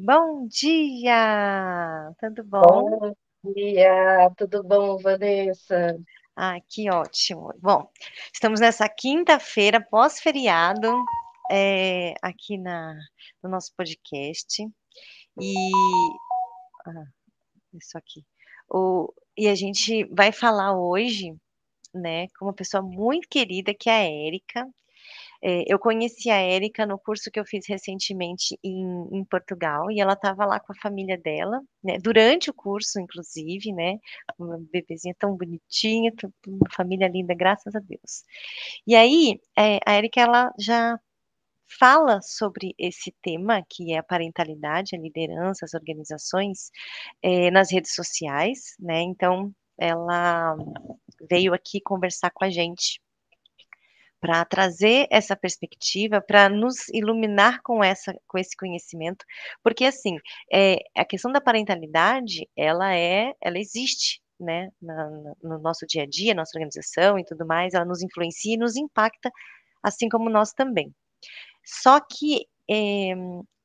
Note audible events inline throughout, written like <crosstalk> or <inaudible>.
Bom dia! Tudo bom? Bom dia, tudo bom, Vanessa? Ah, que ótimo. Bom, estamos nessa quinta-feira pós-feriado é, aqui na, no nosso podcast e ah, isso aqui. O, e a gente vai falar hoje, né, com uma pessoa muito querida que é a Érica. É, eu conheci a Érica no curso que eu fiz recentemente em, em Portugal, e ela estava lá com a família dela, né, durante o curso, inclusive, né, uma bebezinha tão bonitinha, uma família linda, graças a Deus. E aí, é, a Érica, ela já fala sobre esse tema, que é a parentalidade, a liderança, as organizações, é, nas redes sociais, né, então, ela veio aqui conversar com a gente para trazer essa perspectiva, para nos iluminar com, essa, com esse conhecimento, porque assim, é, a questão da parentalidade, ela é, ela existe, né, na, no nosso dia a dia, nossa organização e tudo mais, ela nos influencia e nos impacta, assim como nós também. Só que é,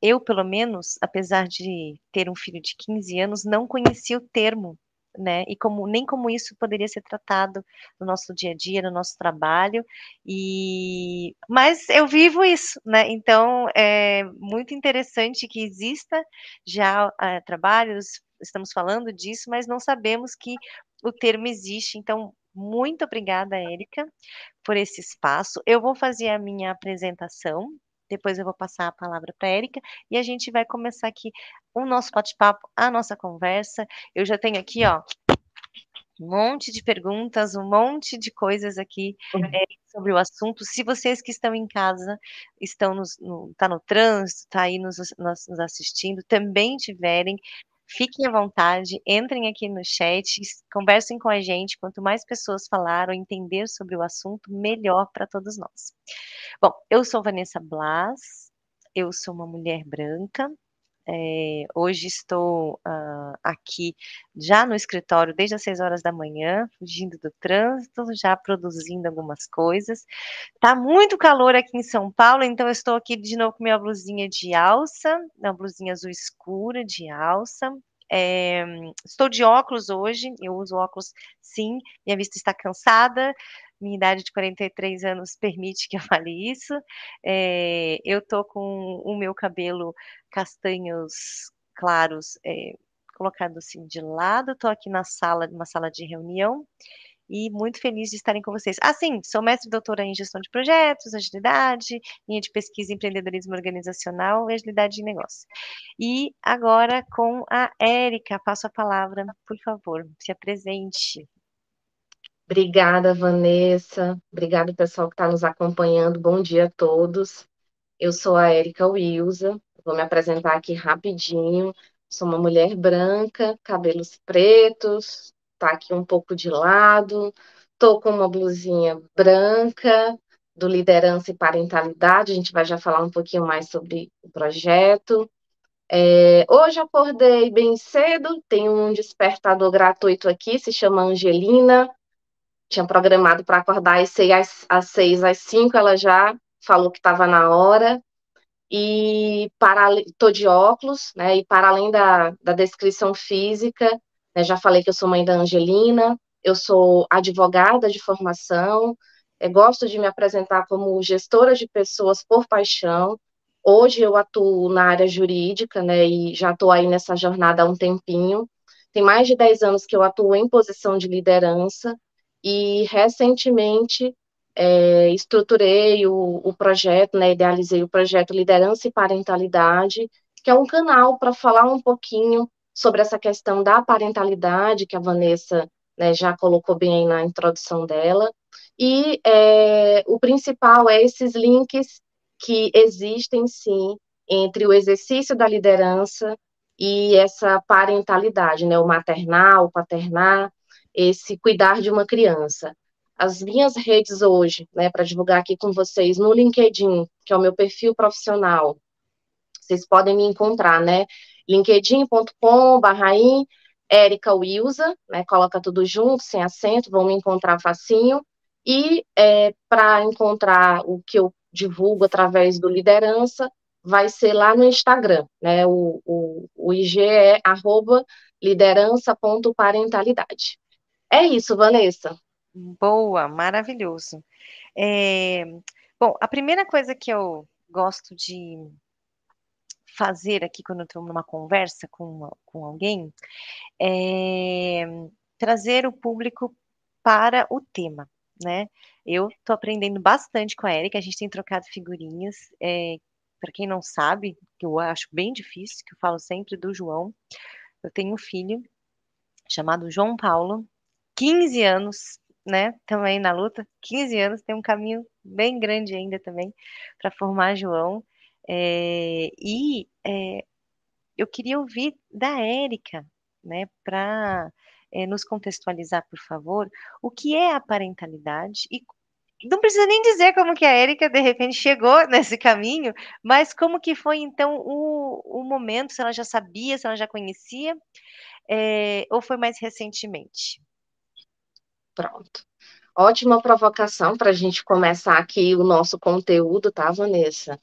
eu, pelo menos, apesar de ter um filho de 15 anos, não conhecia o termo né? E como nem como isso poderia ser tratado no nosso dia a dia, no nosso trabalho. E mas eu vivo isso, né? Então é muito interessante que exista já é, trabalhos, estamos falando disso, mas não sabemos que o termo existe. Então muito obrigada, Érica, por esse espaço. Eu vou fazer a minha apresentação depois eu vou passar a palavra para a Érica e a gente vai começar aqui o nosso bate-papo, a nossa conversa. Eu já tenho aqui, ó, um monte de perguntas, um monte de coisas aqui é, sobre o assunto. Se vocês que estão em casa, estão nos, no, tá no trânsito, tá aí nos, nos, nos assistindo, também tiverem Fiquem à vontade, entrem aqui no chat, conversem com a gente. Quanto mais pessoas falar ou entender sobre o assunto, melhor para todos nós. Bom, eu sou Vanessa Blas, eu sou uma mulher branca, é, hoje estou uh, aqui já no escritório desde as 6 horas da manhã, fugindo do trânsito, já produzindo algumas coisas. Tá muito calor aqui em São Paulo, então estou aqui de novo com minha blusinha de alça, uma blusinha azul escura de alça. É, estou de óculos hoje, eu uso óculos sim, minha vista está cansada, minha idade de 43 anos permite que eu <laughs> fale isso. É, eu tô com o meu cabelo castanhos claros é, colocado assim de lado. Estou aqui na sala, numa sala de reunião e muito feliz de estarem com vocês. Ah, sim, sou mestre e doutora em gestão de projetos, agilidade, linha de pesquisa em empreendedorismo organizacional e agilidade de negócio. E agora com a Érica, passo a palavra, por favor, se apresente. Obrigada, Vanessa. Obrigada, pessoal que está nos acompanhando. Bom dia a todos. Eu sou a Érica Wilza. Vou me apresentar aqui rapidinho. Sou uma mulher branca, cabelos pretos, tá aqui um pouco de lado. Tô com uma blusinha branca do liderança e parentalidade. A gente vai já falar um pouquinho mais sobre o projeto. É, hoje acordei bem cedo, tem um despertador gratuito aqui, se chama Angelina tinha programado para acordar às seis, às, às seis, às cinco, ela já falou que estava na hora. E para tô de óculos, né? E para além da, da descrição física, né, já falei que eu sou mãe da Angelina, eu sou advogada de formação, gosto de me apresentar como gestora de pessoas por paixão. Hoje eu atuo na área jurídica, né? E já estou aí nessa jornada há um tempinho. Tem mais de 10 anos que eu atuo em posição de liderança, e recentemente é, estruturei o, o projeto, né, idealizei o projeto Liderança e Parentalidade, que é um canal para falar um pouquinho sobre essa questão da parentalidade, que a Vanessa né, já colocou bem aí na introdução dela. E é, o principal é esses links que existem, sim, entre o exercício da liderança e essa parentalidade, né, o maternal, o paternar, esse cuidar de uma criança. As minhas redes hoje, né, para divulgar aqui com vocês, no LinkedIn, que é o meu perfil profissional, vocês podem me encontrar, né, linkedin.com barraim, Érica Wilza, né, coloca tudo junto, sem acento, vão me encontrar facinho, e é, para encontrar o que eu divulgo através do Liderança, vai ser lá no Instagram, né? O, o, o IG é arroba liderança.parentalidade. É isso, Vanessa. Boa, maravilhoso. É, bom, a primeira coisa que eu gosto de fazer aqui quando estou numa conversa com, com alguém é trazer o público para o tema, né? Eu estou aprendendo bastante com a Erika, a gente tem trocado figurinhas. É, para quem não sabe, que eu acho bem difícil, que eu falo sempre do João, eu tenho um filho chamado João Paulo, 15 anos, né? Também na luta, 15 anos, tem um caminho bem grande ainda também para formar João. É, e é, eu queria ouvir da Érica, né, para é, nos contextualizar, por favor, o que é a parentalidade e não precisa nem dizer como que a Érica de repente chegou <laughs> nesse caminho, mas como que foi então o, o momento, se ela já sabia, se ela já conhecia, é, ou foi mais recentemente? Pronto. Ótima provocação para a gente começar aqui o nosso conteúdo, tá, Vanessa?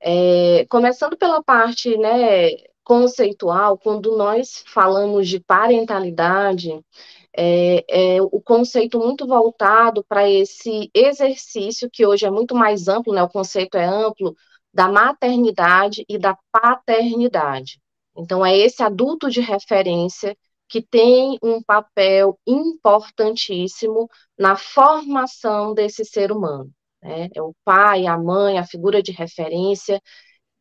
É, começando pela parte, né, conceitual, quando nós falamos de parentalidade, é, é o conceito muito voltado para esse exercício que hoje é muito mais amplo, né? O conceito é amplo da maternidade e da paternidade. Então, é esse adulto de referência que tem um papel importantíssimo na formação desse ser humano. Né? É o pai, a mãe, a figura de referência,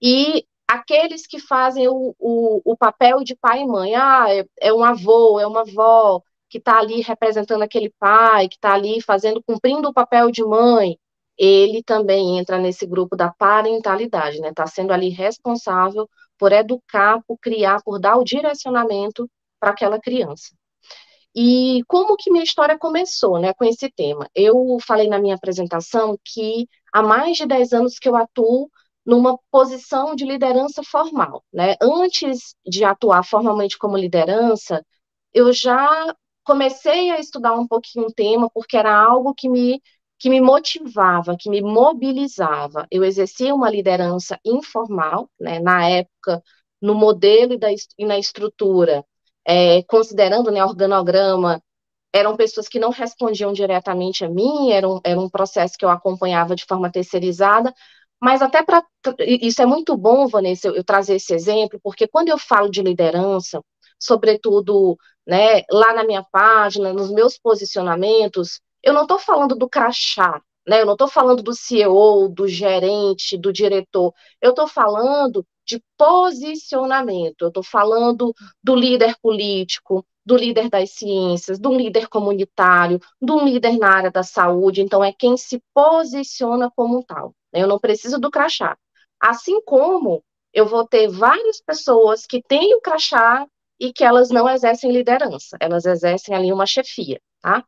e aqueles que fazem o, o, o papel de pai e mãe, ah, é, é um avô, é uma avó, que está ali representando aquele pai, que está ali fazendo, cumprindo o papel de mãe, ele também entra nesse grupo da parentalidade, né? Está sendo ali responsável por educar, por criar, por dar o direcionamento para aquela criança. E como que minha história começou, né, com esse tema? Eu falei na minha apresentação que há mais de 10 anos que eu atuo numa posição de liderança formal, né? Antes de atuar formalmente como liderança, eu já comecei a estudar um pouquinho o tema porque era algo que me que me motivava, que me mobilizava. Eu exercia uma liderança informal, né? Na época, no modelo e, da, e na estrutura, é, considerando né, organograma, eram pessoas que não respondiam diretamente a mim, era um, era um processo que eu acompanhava de forma terceirizada, mas até para. Isso é muito bom, Vanessa, eu, eu trazer esse exemplo, porque quando eu falo de liderança, sobretudo né, lá na minha página, nos meus posicionamentos, eu não estou falando do crachá, né, eu não estou falando do CEO, do gerente, do diretor, eu estou falando de posicionamento, eu estou falando do líder político, do líder das ciências, do líder comunitário, do líder na área da saúde, então é quem se posiciona como tal. Né? Eu não preciso do crachá. Assim como eu vou ter várias pessoas que têm o crachá e que elas não exercem liderança, elas exercem ali uma chefia, tá?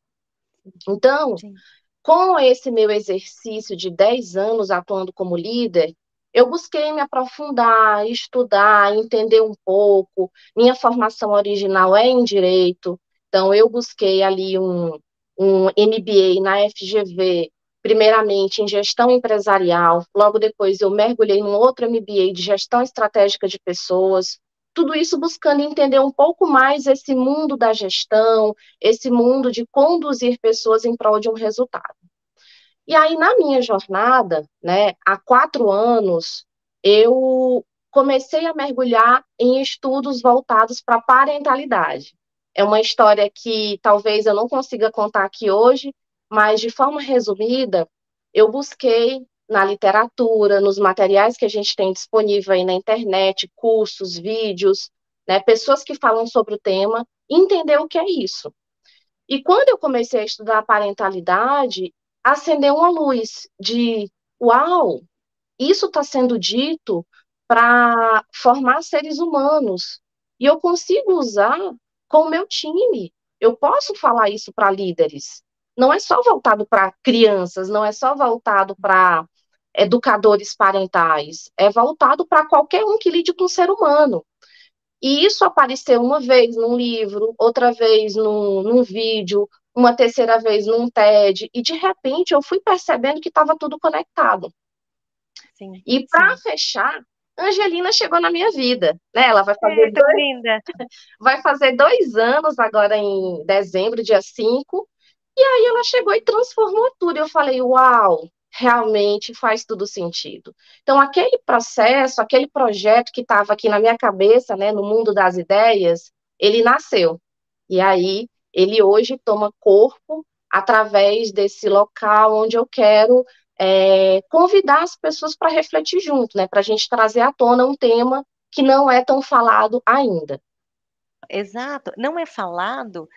Então, Sim. com esse meu exercício de 10 anos atuando como líder, eu busquei me aprofundar, estudar, entender um pouco. Minha formação original é em direito, então eu busquei ali um, um MBA na FGV primeiramente em gestão empresarial, logo depois eu mergulhei num outro MBA de gestão estratégica de pessoas, tudo isso buscando entender um pouco mais esse mundo da gestão, esse mundo de conduzir pessoas em prol de um resultado. E aí, na minha jornada, né, há quatro anos, eu comecei a mergulhar em estudos voltados para parentalidade. É uma história que talvez eu não consiga contar aqui hoje, mas de forma resumida, eu busquei na literatura, nos materiais que a gente tem disponível aí na internet, cursos, vídeos, né, pessoas que falam sobre o tema, entender o que é isso. E quando eu comecei a estudar parentalidade, acendeu uma luz de, uau, isso está sendo dito para formar seres humanos. E eu consigo usar com o meu time. Eu posso falar isso para líderes não é só voltado para crianças, não é só voltado para educadores parentais, é voltado para qualquer um que lide com o ser humano. E isso apareceu uma vez num livro, outra vez num, num vídeo, uma terceira vez num TED, e de repente eu fui percebendo que estava tudo conectado. Sim, e para fechar, Angelina chegou na minha vida, né? Ela vai fazer, Eita, dois, linda. <laughs> vai fazer dois anos agora em dezembro, dia 5, e aí ela chegou e transformou tudo. Eu falei, uau, realmente faz tudo sentido. Então, aquele processo, aquele projeto que estava aqui na minha cabeça, né, no mundo das ideias, ele nasceu. E aí, ele hoje toma corpo através desse local onde eu quero é, convidar as pessoas para refletir junto, né, para a gente trazer à tona um tema que não é tão falado ainda. Exato, não é falado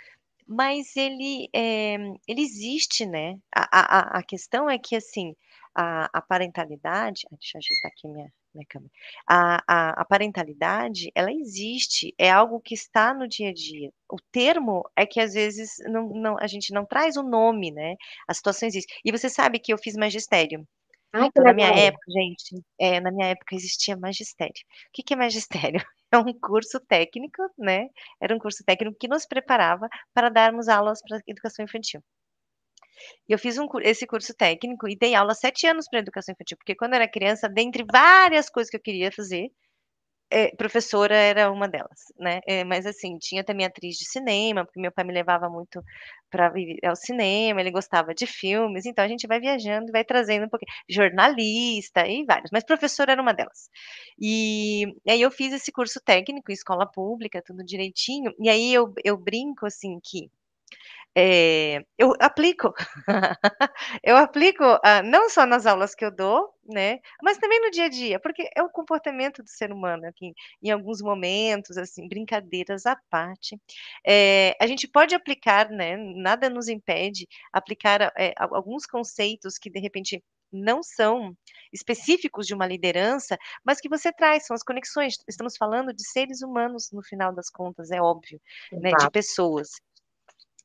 mas ele, é, ele existe, né? A, a, a questão é que, assim, a, a parentalidade, deixa eu ajeitar aqui minha, minha câmera, a, a, a, parentalidade, ela existe, é algo que está no dia a dia. O termo é que, às vezes, não, não, a gente não traz o nome, né? A situação existe. E você sabe que eu fiz magistério. Ai, então, na minha época, gente, é, na minha época existia magistério. O que, que é magistério? <laughs> é um curso técnico, né? Era um curso técnico que nos preparava para darmos aulas para educação infantil. E eu fiz um, esse curso técnico e dei aula sete anos para educação infantil, porque quando eu era criança, dentre várias coisas que eu queria fazer, é, professora era uma delas, né? É, mas assim, tinha também atriz de cinema, porque meu pai me levava muito para ao cinema, ele gostava de filmes, então a gente vai viajando e vai trazendo um pouquinho, jornalista e vários, mas professora era uma delas. E, aí eu fiz esse curso técnico, escola pública, tudo direitinho, e aí eu, eu brinco assim que é, eu aplico, <laughs> eu aplico uh, não só nas aulas que eu dou, né, mas também no dia a dia, porque é o comportamento do ser humano aqui, em alguns momentos, assim, brincadeiras à parte, é, a gente pode aplicar, né, nada nos impede aplicar é, alguns conceitos que de repente não são específicos de uma liderança, mas que você traz, são as conexões. Estamos falando de seres humanos, no final das contas, é óbvio, né, de pessoas.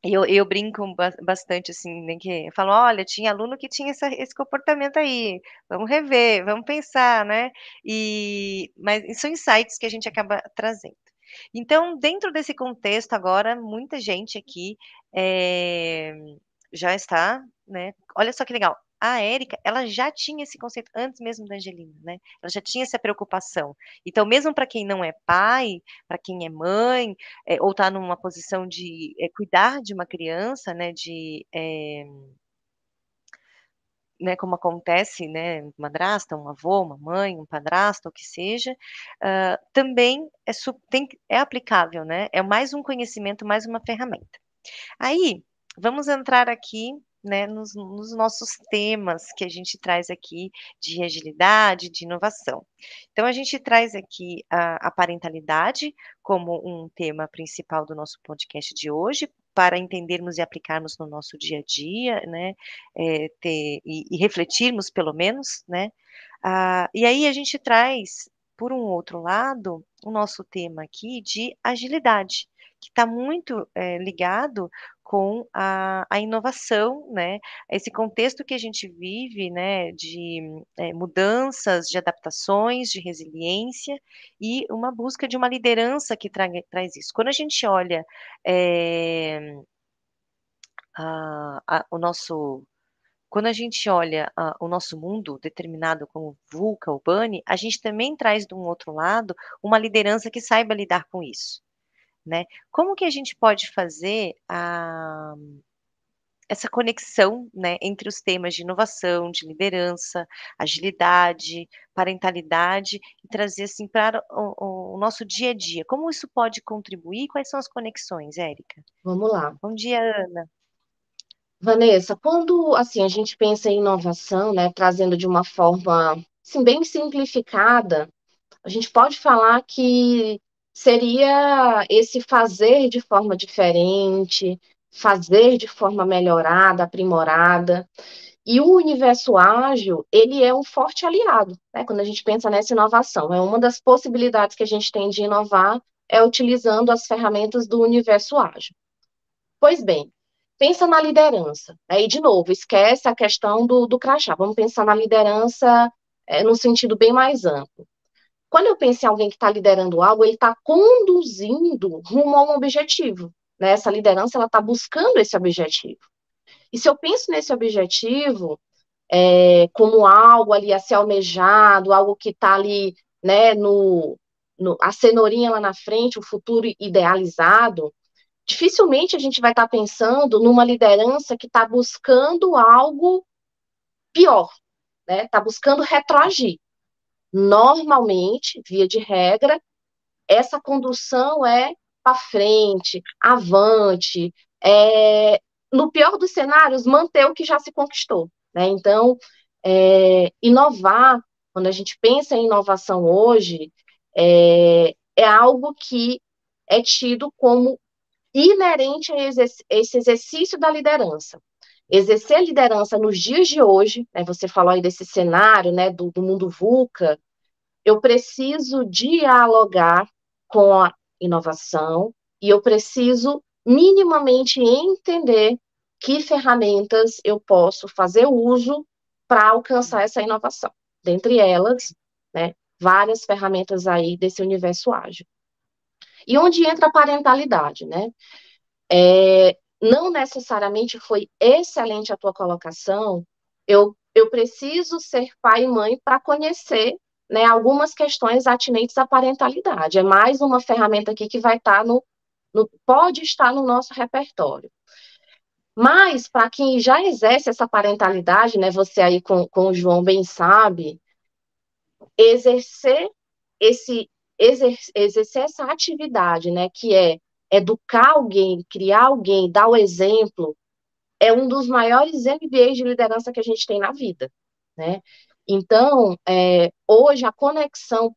Eu, eu brinco bastante, assim, né, que eu falo, olha, tinha aluno que tinha essa, esse comportamento aí, vamos rever, vamos pensar, né? E, mas são insights que a gente acaba trazendo. Então, dentro desse contexto agora, muita gente aqui é, já está, né? Olha só que legal, a Érica, ela já tinha esse conceito antes mesmo da Angelina, né? Ela já tinha essa preocupação. Então, mesmo para quem não é pai, para quem é mãe, é, ou está numa posição de é, cuidar de uma criança, né? De é, né, como acontece, né, madrasta, um avô, uma mãe, um padrasto, o que seja, uh, também é, tem, é aplicável, né? É mais um conhecimento, mais uma ferramenta. Aí, vamos entrar aqui né, nos, nos, nossos temas que a gente traz aqui de agilidade, de inovação. Então, a gente traz aqui a, a parentalidade como um tema principal do nosso podcast de hoje, para entendermos e aplicarmos no nosso dia a dia, né, é, ter, e, e, refletirmos pelo menos, né, ah, e aí a gente traz, por um outro lado, o nosso tema aqui de agilidade, que está muito é, ligado com a, a, inovação, né? Esse contexto que a gente vive, né, de é, mudanças, de adaptações, de resiliência e uma busca de uma liderança que tra traz isso. Quando a gente olha é, a, a, o nosso quando a gente olha uh, o nosso mundo determinado como VUCA, Urbani, a gente também traz de um outro lado uma liderança que saiba lidar com isso né? Como que a gente pode fazer a, essa conexão, né, entre os temas de inovação, de liderança, agilidade, parentalidade e trazer assim para o, o, nosso dia a dia? Como isso pode contribuir? Quais são as conexões, Érica? Vamos lá. Bom dia, Ana. Vanessa, quando assim a gente pensa em inovação, né, trazendo de uma forma assim, bem simplificada, a gente pode falar que seria esse fazer de forma diferente, fazer de forma melhorada, aprimorada. E o universo ágil, ele é um forte aliado, né? Quando a gente pensa nessa inovação, é uma das possibilidades que a gente tem de inovar é utilizando as ferramentas do universo ágil. Pois bem, pensa na liderança. Aí, de novo, esquece a questão do, do crachá. Vamos pensar na liderança é, sentido bem mais amplo. Quando eu penso em alguém que está liderando algo, ele está conduzindo rumo a um objetivo. Né? Essa liderança ela está buscando esse objetivo. E se eu penso nesse objetivo é, como algo ali a ser almejado, algo que está ali né, no, no, a cenourinha lá na frente, o futuro idealizado, dificilmente a gente vai estar tá pensando numa liderança que está buscando algo pior, né? Está buscando retroagir. Normalmente, via de regra, essa condução é para frente, avante, é, no pior dos cenários, manter o que já se conquistou. Né? Então, é, inovar, quando a gente pensa em inovação hoje, é, é algo que é tido como inerente a esse exercício da liderança. Exercer liderança nos dias de hoje, né, você falou aí desse cenário né, do, do mundo VUCA, eu preciso dialogar com a inovação e eu preciso minimamente entender que ferramentas eu posso fazer uso para alcançar essa inovação. Dentre elas, né, várias ferramentas aí desse universo ágil. E onde entra a parentalidade, né? É, não necessariamente foi excelente a tua colocação, eu, eu preciso ser pai e mãe para conhecer né, algumas questões atinentes à parentalidade. É mais uma ferramenta aqui que vai estar tá no, no pode estar no nosso repertório. Mas, para quem já exerce essa parentalidade, né, você aí com, com o João bem sabe, exercer esse exercer essa atividade, né, que é educar alguém, criar alguém, dar o exemplo, é um dos maiores MBAs de liderança que a gente tem na vida, né? Então, é, hoje a conexão,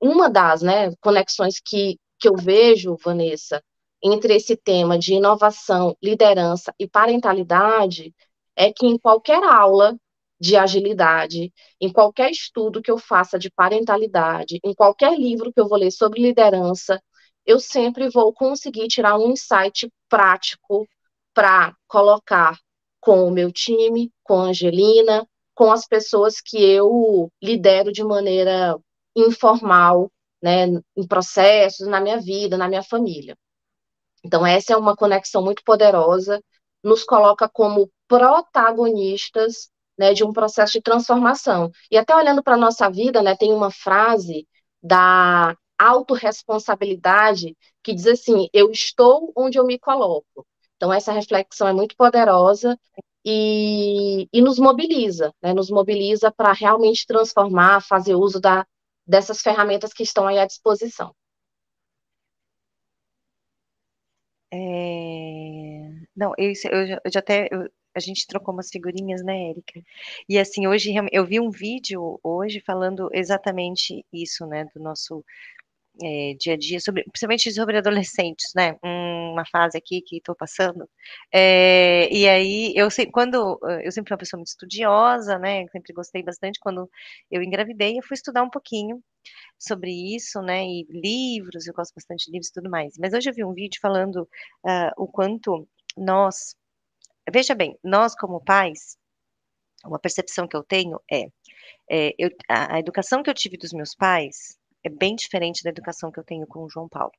uma das, né, conexões que, que eu vejo, Vanessa, entre esse tema de inovação, liderança e parentalidade, é que em qualquer aula de agilidade, em qualquer estudo que eu faça de parentalidade, em qualquer livro que eu vou ler sobre liderança, eu sempre vou conseguir tirar um insight prático para colocar com o meu time, com a Angelina, com as pessoas que eu lidero de maneira informal, né, em processos, na minha vida, na minha família. Então, essa é uma conexão muito poderosa, nos coloca como protagonistas né, de um processo de transformação. E até olhando para a nossa vida, né, tem uma frase da autorresponsabilidade que diz assim: eu estou onde eu me coloco. Então, essa reflexão é muito poderosa e, e nos mobiliza, né, nos mobiliza para realmente transformar, fazer uso da, dessas ferramentas que estão aí à disposição. É... Não, eu, eu, eu já até eu, a gente trocou umas figurinhas, né, Érica? E assim, hoje eu vi um vídeo hoje falando exatamente isso, né, do nosso é, dia a dia, sobre, principalmente sobre adolescentes, né? Uma fase aqui que estou passando. É, e aí, eu sei, quando eu sempre fui uma pessoa muito estudiosa, né? Sempre gostei bastante. Quando eu engravidei, eu fui estudar um pouquinho sobre isso, né? E livros, eu gosto bastante de livros e tudo mais. Mas hoje eu vi um vídeo falando uh, o quanto nós Veja bem, nós como pais, uma percepção que eu tenho é, é eu, a, a, educação que eu tive dos meus pais é bem diferente da educação que eu tenho com o João Paulo.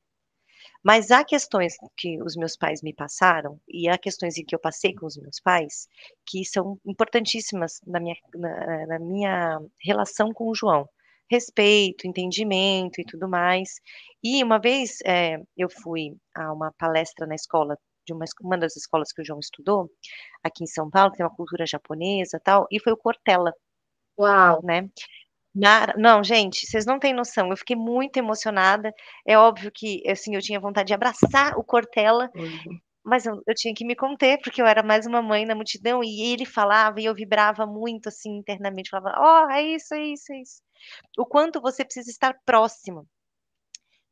Mas há questões que os meus pais me passaram e há questões em que eu passei com os meus pais que são importantíssimas na minha, na, na minha relação com o João. Respeito, entendimento e tudo mais. E uma vez é, eu fui a uma palestra na escola de uma, uma das escolas que o João estudou, aqui em São Paulo, que tem uma cultura japonesa tal, e foi o Cortella. Uau! Né? Na, não, gente, vocês não têm noção. Eu fiquei muito emocionada. É óbvio que assim, eu tinha vontade de abraçar o Cortella, uhum. mas eu, eu, tinha que me conter, porque eu era mais uma mãe na multidão, e ele falava, e eu vibrava muito assim internamente, falava, ó, oh, é isso, é isso, é isso. O quanto você precisa estar próximo.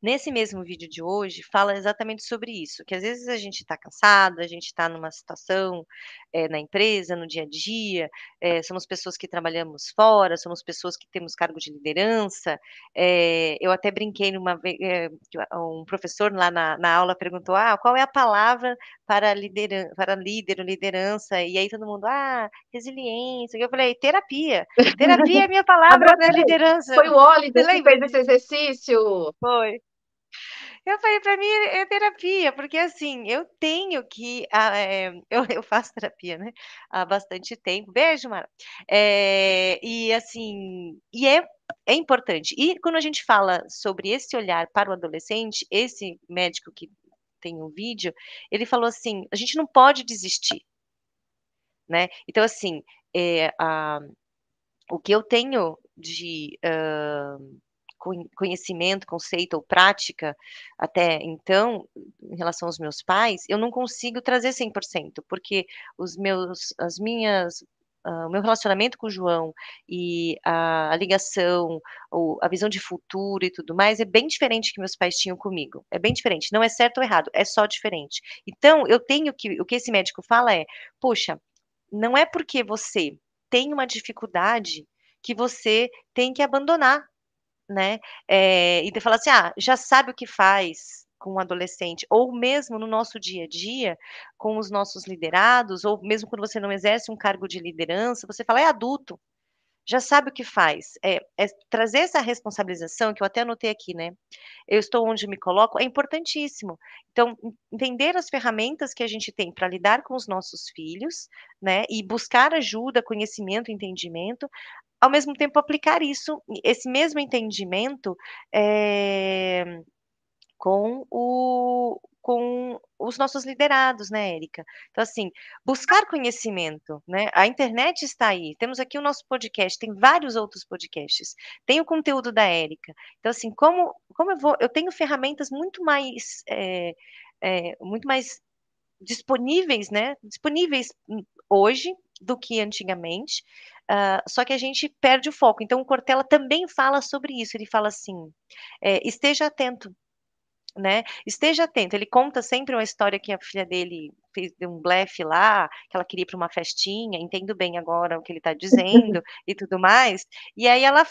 Nesse mesmo vídeo de hoje, fala exatamente sobre isso, que às vezes a gente está cansado, a gente está numa situação é, na empresa, no dia a dia, é, somos pessoas que trabalhamos fora, somos pessoas que temos cargo de liderança. É, eu até brinquei numa vez, um professor lá na, na, aula perguntou: ah, qual é a palavra para, lideran para líder liderança? E aí todo mundo, ah, resiliência. Eu falei, terapia. Terapia é a minha <laughs> palavra para liderança. Foi o Oliver que fez esse exercício. Foi. Eu falei, para mim é terapia, porque assim, eu tenho que. é, <laughs> eu, eu, faço terapia, né? Há bastante tempo. Beijo, Mara. É, e assim, e é é importante. E quando a gente fala sobre esse olhar para o adolescente, esse médico que tem um vídeo, ele falou assim: a gente não pode desistir, né? Então, assim, é, a, o que eu tenho de uh, conhecimento, conceito ou prática até então, em relação aos meus pais, eu não consigo trazer 100%, porque os meus, as minhas Uh, o meu relacionamento com o João e a, a ligação, ou a visão de futuro e tudo mais é bem diferente que meus pais tinham comigo. É bem diferente. Não é certo ou errado, é só diferente. Então, eu tenho que. O que esse médico fala é: poxa, não é porque você tem uma dificuldade que você tem que abandonar né? É, e de falar assim, ah, já sabe o que faz com um adolescente, ou mesmo no nosso dia a dia, com os nossos liderados, ou mesmo quando você não exerce um cargo de liderança, você fala, é adulto, já sabe o que faz. É, é, trazer essa responsabilização, que eu até anotei aqui, né? Eu estou onde me coloco, é importantíssimo. Então, entender as ferramentas que a gente tem para lidar com os nossos filhos, né? E buscar ajuda, conhecimento, entendimento, ao mesmo tempo aplicar isso, esse mesmo entendimento é, com, o, com os nossos liderados, né, Érica? Então, assim, buscar conhecimento, né? A internet está aí, temos aqui o nosso podcast, tem vários outros podcasts, tem o conteúdo da Érica. Então, assim, como, como eu vou, eu tenho ferramentas muito mais, é, é, muito mais disponíveis, né? Disponíveis hoje do que antigamente. Uh, só que a gente perde o foco. Então, o Cortella também fala sobre isso. Ele fala assim: é, esteja atento, né? Esteja atento. Ele conta sempre uma história que a filha dele fez um blefe lá, que ela queria ir para uma festinha. Entendo bem agora o que ele está dizendo <laughs> e tudo mais. E aí ela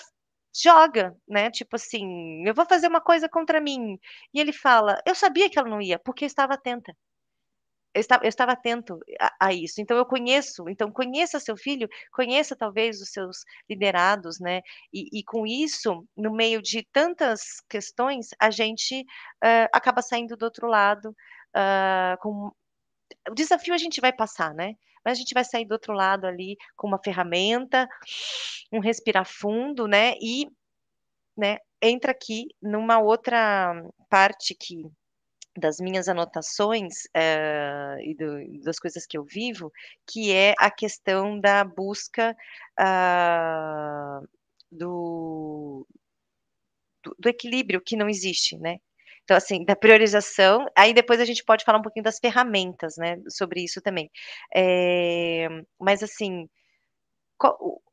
joga, né? Tipo assim, eu vou fazer uma coisa contra mim. E ele fala: eu sabia que ela não ia, porque eu estava atenta eu estava, eu estava atento a, a, isso. Então eu conheço, então conheça seu filho, conheça talvez os seus liderados, né? E, e com isso, no meio de tantas questões, a gente uh, acaba saindo do outro lado uh, com o desafio a gente vai passar, né? Mas a gente vai sair do outro lado ali com uma ferramenta, um respirar fundo, né? E, né? Entra aqui numa outra parte que das minhas anotações uh, e do, das coisas que eu vivo, que é a questão da busca uh, do, do, do, equilíbrio que não existe, né? Então, assim, da priorização, aí depois a gente pode falar um pouquinho das ferramentas, né, sobre isso também. É, mas, assim,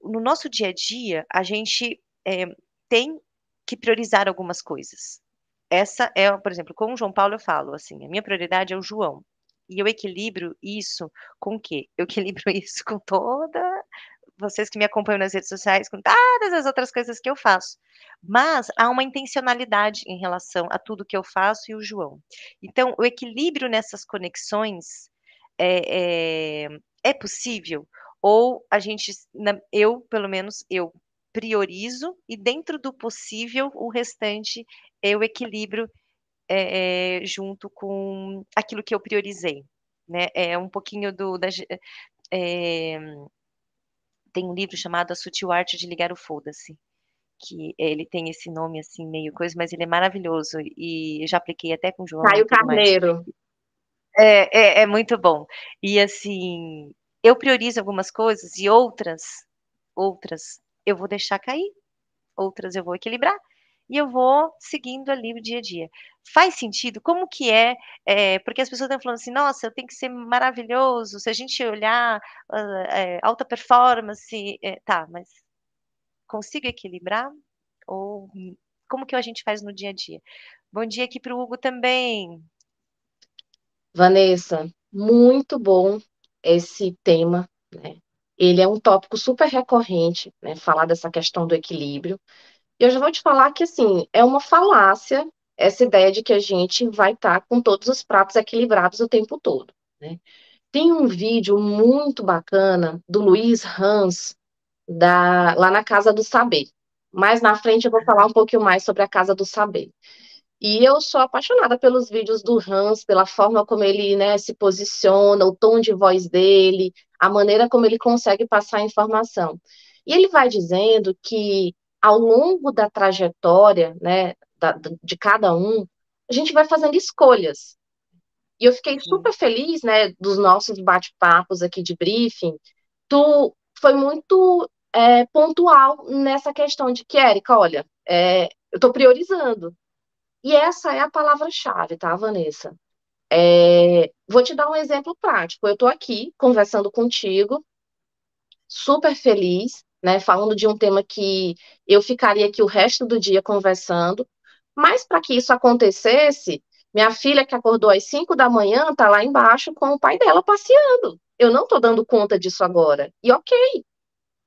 no nosso dia a dia, a gente é, tem que priorizar algumas coisas, essa é, por exemplo, com o João Paulo eu falo assim, a minha prioridade é o João. E eu equilibro isso com o quê? Eu equilibro <laughs> isso com toda vocês que me acompanham nas redes sociais, com todas as outras coisas que eu faço. Mas há uma intencionalidade em relação a tudo que eu faço e o João. Então, o equilíbrio nessas conexões é, é, é possível? Ou a gente, eu, pelo menos, eu priorizo e dentro do possível o restante eu equilibro é, junto com aquilo que eu priorizei, né? É um pouquinho do da, é, tem um livro chamado A Sutil Arte de Ligar o Foda-se, que ele tem esse nome assim meio coisa, mas ele é maravilhoso e já apliquei até com o João. Caio Carneiro. É, é, é muito bom. E assim, eu priorizo algumas coisas e outras, outras eu vou deixar cair, outras eu vou equilibrar e eu vou seguindo ali o dia a dia. Faz sentido? Como que é? é porque as pessoas estão falando assim, nossa, eu tenho que ser maravilhoso. Se a gente olhar uh, alta performance, é, tá, mas consigo equilibrar? Ou como que a gente faz no dia a dia? Bom dia aqui para o Hugo também. Vanessa, muito bom esse tema, né? Ele é um tópico super recorrente, né? Falar dessa questão do equilíbrio. E eu já vou te falar que, assim, é uma falácia essa ideia de que a gente vai estar tá com todos os pratos equilibrados o tempo todo, né? Tem um vídeo muito bacana do Luiz Hans, da, lá na Casa do Saber. Mais na frente eu vou falar um pouquinho mais sobre a Casa do Saber. E eu sou apaixonada pelos vídeos do Hans, pela forma como ele né, se posiciona, o tom de voz dele, a maneira como ele consegue passar a informação. E ele vai dizendo que ao longo da trajetória, né, da, de cada um, a gente vai fazendo escolhas. E eu fiquei super feliz, né, dos nossos bate-papos aqui de briefing. Tu foi muito é, pontual nessa questão de que, Érica, olha, é, eu estou priorizando. E essa é a palavra-chave, tá, Vanessa? É, vou te dar um exemplo prático. Eu estou aqui conversando contigo, super feliz, né, falando de um tema que eu ficaria aqui o resto do dia conversando, mas para que isso acontecesse, minha filha que acordou às 5 da manhã está lá embaixo com o pai dela passeando. Eu não estou dando conta disso agora. E ok.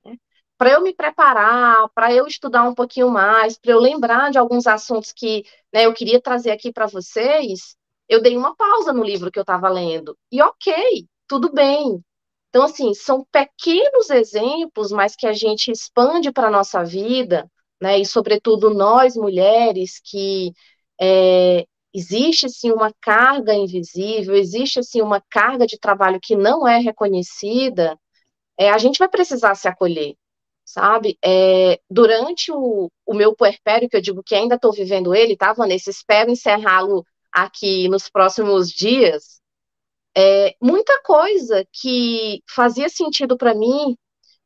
Né? Para eu me preparar, para eu estudar um pouquinho mais, para eu lembrar de alguns assuntos que né, eu queria trazer aqui para vocês, eu dei uma pausa no livro que eu estava lendo. E ok, tudo bem. Então, assim, são pequenos exemplos, mas que a gente expande para a nossa vida, né? E, sobretudo, nós mulheres, que é, existe, sim, uma carga invisível, existe, assim, uma carga de trabalho que não é reconhecida, é, a gente vai precisar se acolher, sabe? É, durante o, o meu puerpério, que eu digo que ainda estou vivendo ele, tá, Vanessa? Espero encerrá-lo aqui nos próximos dias, é, muita coisa que fazia sentido para mim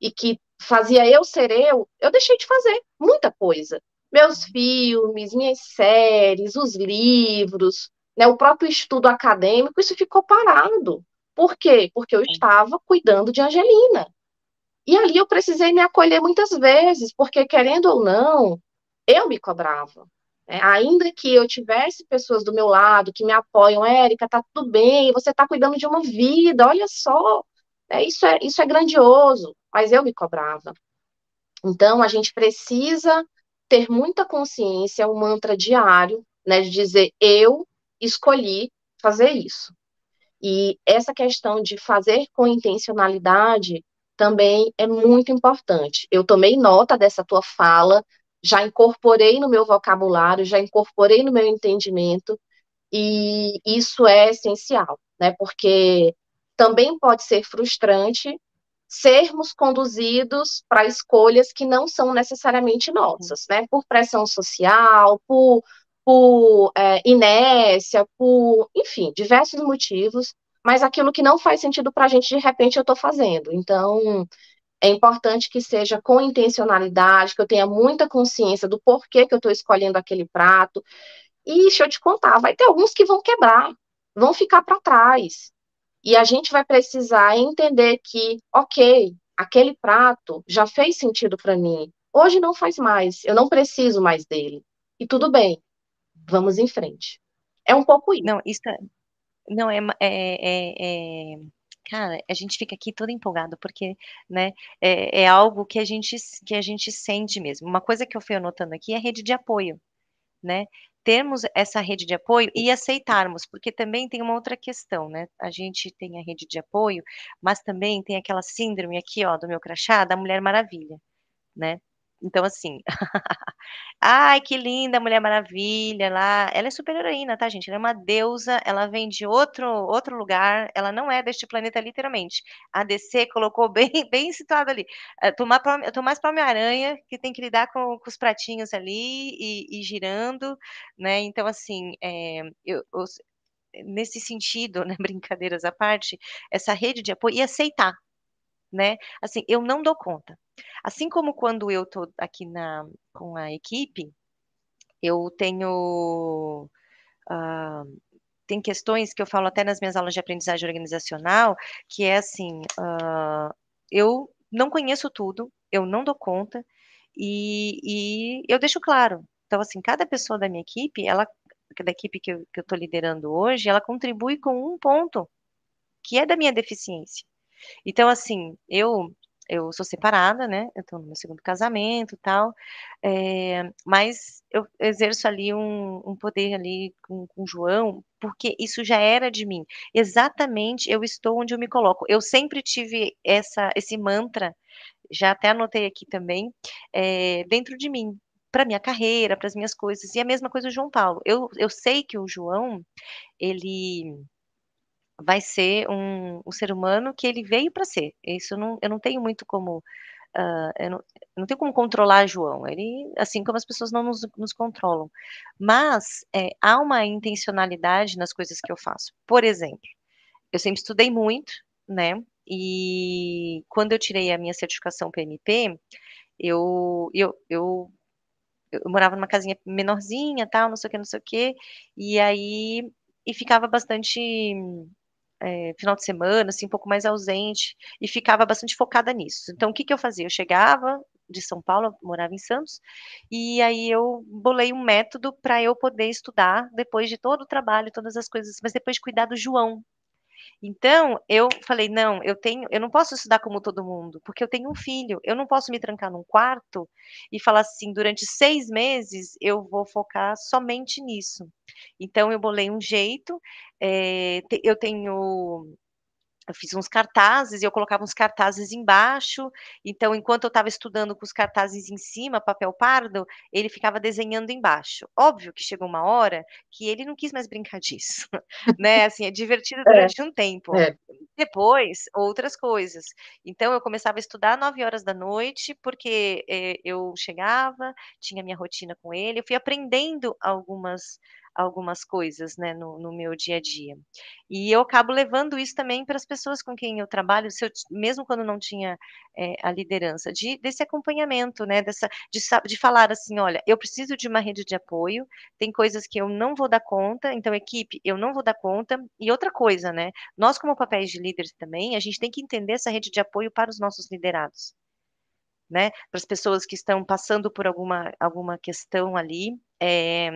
e que fazia eu ser eu, eu deixei de fazer muita coisa. Meus filmes, minhas séries, os livros, né, o próprio estudo acadêmico, isso ficou parado. Por quê? Porque eu estava cuidando de Angelina. E ali eu precisei me acolher muitas vezes, porque querendo ou não, eu me cobrava. É, ainda que eu tivesse pessoas do meu lado que me apoiam, Érica, tá tudo bem, você está cuidando de uma vida, olha só, é, isso, é, isso é grandioso, mas eu me cobrava. Então, a gente precisa ter muita consciência, um mantra diário, né, de dizer, eu escolhi fazer isso. E essa questão de fazer com intencionalidade também é muito importante. Eu tomei nota dessa tua fala, já incorporei no meu vocabulário, já incorporei no meu entendimento, e isso é essencial, né? Porque também pode ser frustrante sermos conduzidos para escolhas que não são necessariamente nossas, né? Por pressão social, por, por é, inércia, por, enfim, diversos motivos, mas aquilo que não faz sentido para a gente, de repente, eu estou fazendo. Então, é importante que seja com intencionalidade, que eu tenha muita consciência do porquê que eu estou escolhendo aquele prato. E deixa eu te contar, vai ter alguns que vão quebrar, vão ficar para trás. E a gente vai precisar entender que, ok, aquele prato já fez sentido para mim. Hoje não faz mais, eu não preciso mais dele. E tudo bem, vamos em frente. É um pouco isso. Não, isso é, não é, é, é, é cara, a gente fica aqui todo empolgado, porque, né, é, é, algo que a gente que a gente sente mesmo. Uma coisa que eu fui anotando aqui é a rede de apoio, né? Termos essa rede de apoio e aceitarmos, porque também tem uma outra questão, né? A gente tem a rede de apoio, mas também tem aquela síndrome aqui, ó, do meu crachá, da Mulher Maravilha, né? Então, assim, <laughs> ai, que linda Mulher Maravilha lá. Ela é super heroína, tá, gente? Ela é uma deusa, ela vem de outro, outro lugar, ela não é deste planeta, literalmente. A DC colocou <laughs> bem, bem situado ali. Eu tô mais pra Homem-Aranha, que tem que lidar com, com os pratinhos ali e, e, girando, né? Então, assim, é, eu, eu, nesse sentido, né, <laughs> brincadeiras à parte, essa rede de apoio e aceitar, né? Assim, eu não dou conta. Assim como quando eu estou aqui na, com a equipe, eu tenho. Uh, tem questões que eu falo até nas minhas aulas de aprendizagem organizacional, que é assim: uh, eu não conheço tudo, eu não dou conta, e, e eu deixo claro. Então, assim, cada pessoa da minha equipe, ela, da equipe que eu estou liderando hoje, ela contribui com um ponto, que é da minha deficiência. Então, assim, eu eu sou separada, né? Eu estou no meu segundo casamento e tal, é, mas eu exerço ali um, um poder ali com, com o João, porque isso já era de mim. Exatamente, eu estou onde eu me coloco. Eu sempre tive essa, esse mantra, já até anotei aqui também, é, dentro de mim, para minha carreira, para as minhas coisas. E a mesma coisa o João Paulo. Eu, eu sei que o João, ele vai ser um, um ser humano que ele veio para ser. Isso não, eu não tenho muito como uh, eu, não, eu, não, tenho como controlar João, ele, assim como as pessoas não nos, nos controlam, mas é, há uma intencionalidade nas coisas que eu faço. Por exemplo, eu sempre estudei muito, né? E quando eu tirei a minha certificação PMP, eu, eu, eu, eu morava numa casinha menorzinha, tal, não sei o que, não sei o que, e aí e ficava bastante é, final de semana, assim, um pouco mais ausente, e ficava bastante focada nisso. Então, o que, que eu fazia? Eu chegava de São Paulo, morava em Santos, e aí eu bolei um método para eu poder estudar depois de todo o trabalho, todas as coisas, mas depois de cuidar do João, então, eu falei, não, eu tenho, eu não posso estudar como todo mundo, porque eu tenho um filho, eu não posso me trancar num quarto e falar assim, durante seis meses eu vou focar somente nisso. Então, eu bolei um jeito, é, eu tenho eu fiz uns cartazes e eu colocava uns cartazes embaixo. Então, enquanto eu estava estudando com os cartazes em cima, papel pardo, ele ficava desenhando embaixo. Óbvio que chegou uma hora que ele não quis mais brincar <laughs> disso, né? Assim, é divertido é, durante é, um tempo. É. Depois, outras coisas. Então, eu começava a estudar às 9 horas da noite, porque eh, eu chegava, tinha minha rotina com ele, eu fui aprendendo algumas algumas coisas, né, no, no, meu dia a dia. E eu acabo levando isso também para as pessoas com quem eu trabalho, eu, mesmo quando não tinha é, a liderança, de, desse acompanhamento, né, dessa, de, de falar assim, olha, eu preciso de uma rede de apoio, tem coisas que eu não vou dar conta, então, equipe, eu não vou dar conta, e outra coisa, né, nós como papéis de líderes também, a gente tem que entender essa rede de apoio para os nossos liderados. Né, para as pessoas que estão passando por alguma, alguma questão ali, é,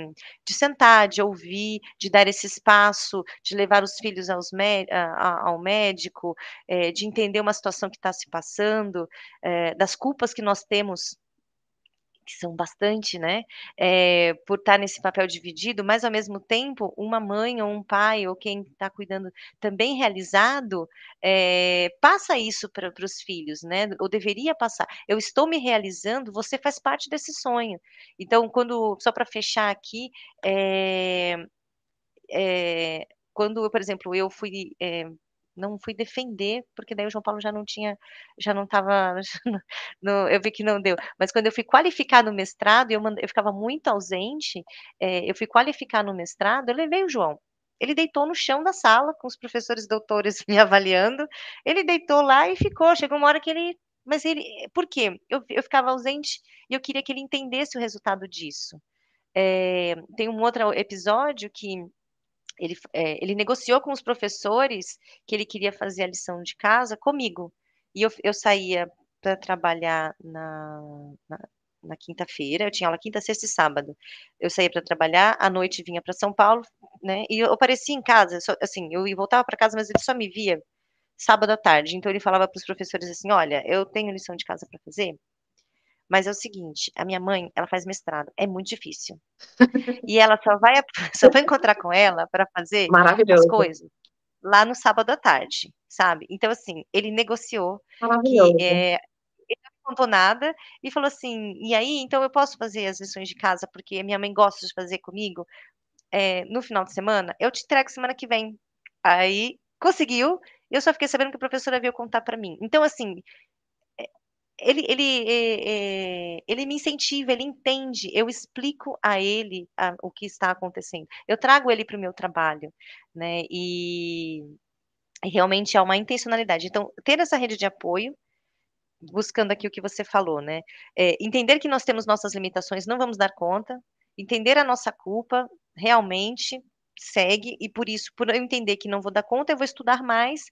de sentar, de ouvir, de dar esse espaço, de levar os filhos ao médico, é, de entender uma situação que está se passando, é, das culpas que nós temos que são bastante, né, é, por estar nesse papel dividido, mas ao mesmo tempo, uma mãe ou um pai ou quem está cuidando também realizado, é, passa isso para os filhos, né, ou deveria passar. Eu estou me realizando, você faz parte desse sonho. Então, quando, só para fechar aqui, é, quando, por exemplo, eu fui não fui defender, porque daí o João Paulo já não tinha, já não estava, <laughs> eu vi que não deu. Mas quando eu fui qualificar no mestrado, eu, eu ficava muito ausente, é, eu fui qualificar no mestrado, eu levei o João. Ele deitou no chão da sala, com os professores doutores <laughs> me avaliando, ele deitou lá e ficou, chegou uma hora que ele, mas ele, por quê? Eu, eu ficava ausente e eu queria que ele entendesse o resultado disso. É, tem um outro episódio que ele, é, ele negociou com os professores que ele queria fazer a lição de casa comigo. E eu, eu saía para trabalhar na, na, na quinta-feira, eu tinha aula quinta, sexta e sábado. Eu saía para trabalhar, à noite vinha para São Paulo, né? E eu aparecia em casa, só, assim, eu voltava para casa, mas ele só me via sábado à tarde. Então ele falava para os professores assim: "Olha, eu tenho lição de casa para fazer, mas é o seguinte, a minha mãe, ela faz mestrado, é muito difícil. <laughs> e ela só vai, <laughs> só vai encontrar com ela para fazer as coisas lá no sábado à tarde, sabe? Então, assim, ele negociou que é, ele não contou nada e falou assim, e aí, então eu posso fazer as lições de casa porque minha mãe gosta de fazer comigo é, no final de semana? Eu te entrego semana que vem. Aí, conseguiu, eu só fiquei sabendo que a professora veio contar para mim. Então, assim, ele, ele, é, ele me incentiva, ele entende, eu explico a ele a, o que está acontecendo. Eu trago ele para o meu trabalho, né? E, e realmente há uma intencionalidade. Então, ter essa rede de apoio, buscando aqui o que você falou, né? É, entender que nós temos nossas limitações, não vamos dar conta, entender a nossa culpa, realmente segue, e por isso, por eu entender que não vou dar conta, eu vou estudar mais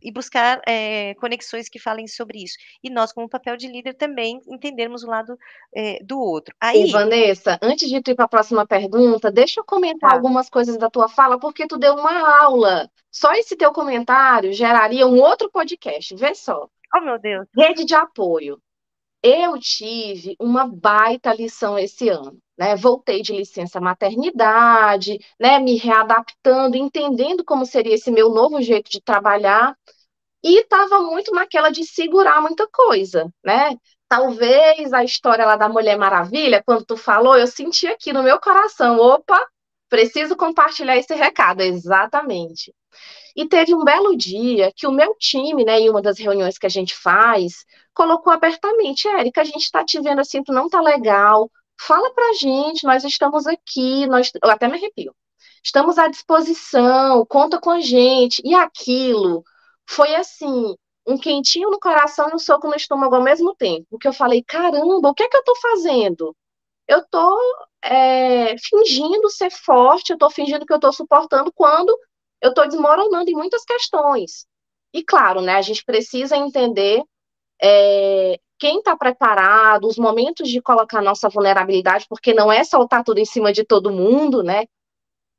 e buscar é, conexões que falem sobre isso. E nós, como papel de líder, também entendermos o lado é, do outro. Aí, e Vanessa, antes de ir para a próxima pergunta, deixa eu comentar tá. algumas coisas da tua fala, porque tu deu uma aula. Só esse teu comentário geraria um outro podcast. Vê só. Oh, meu Deus. Rede de apoio. Eu tive uma baita lição esse ano. Né, voltei de licença maternidade, né, me readaptando, entendendo como seria esse meu novo jeito de trabalhar, e estava muito naquela de segurar muita coisa, né? Talvez a história lá da Mulher Maravilha, quando tu falou, eu senti aqui no meu coração, opa, Preciso compartilhar esse recado, exatamente. E teve um belo dia que o meu time, né, em uma das reuniões que a gente faz, colocou abertamente, Érica, a gente está te vendo assim, tu não tá legal, fala pra gente, nós estamos aqui, nós, eu até me arrepio, estamos à disposição, conta com a gente, e aquilo foi assim, um quentinho no coração e um soco no estômago ao mesmo tempo, porque eu falei, caramba, o que é que eu tô fazendo? Eu tô é, fingindo ser forte, eu tô fingindo que eu tô suportando quando eu estou desmoronando em muitas questões. E claro, né, a gente precisa entender é, quem está preparado, os momentos de colocar nossa vulnerabilidade, porque não é saltar tudo em cima de todo mundo, né?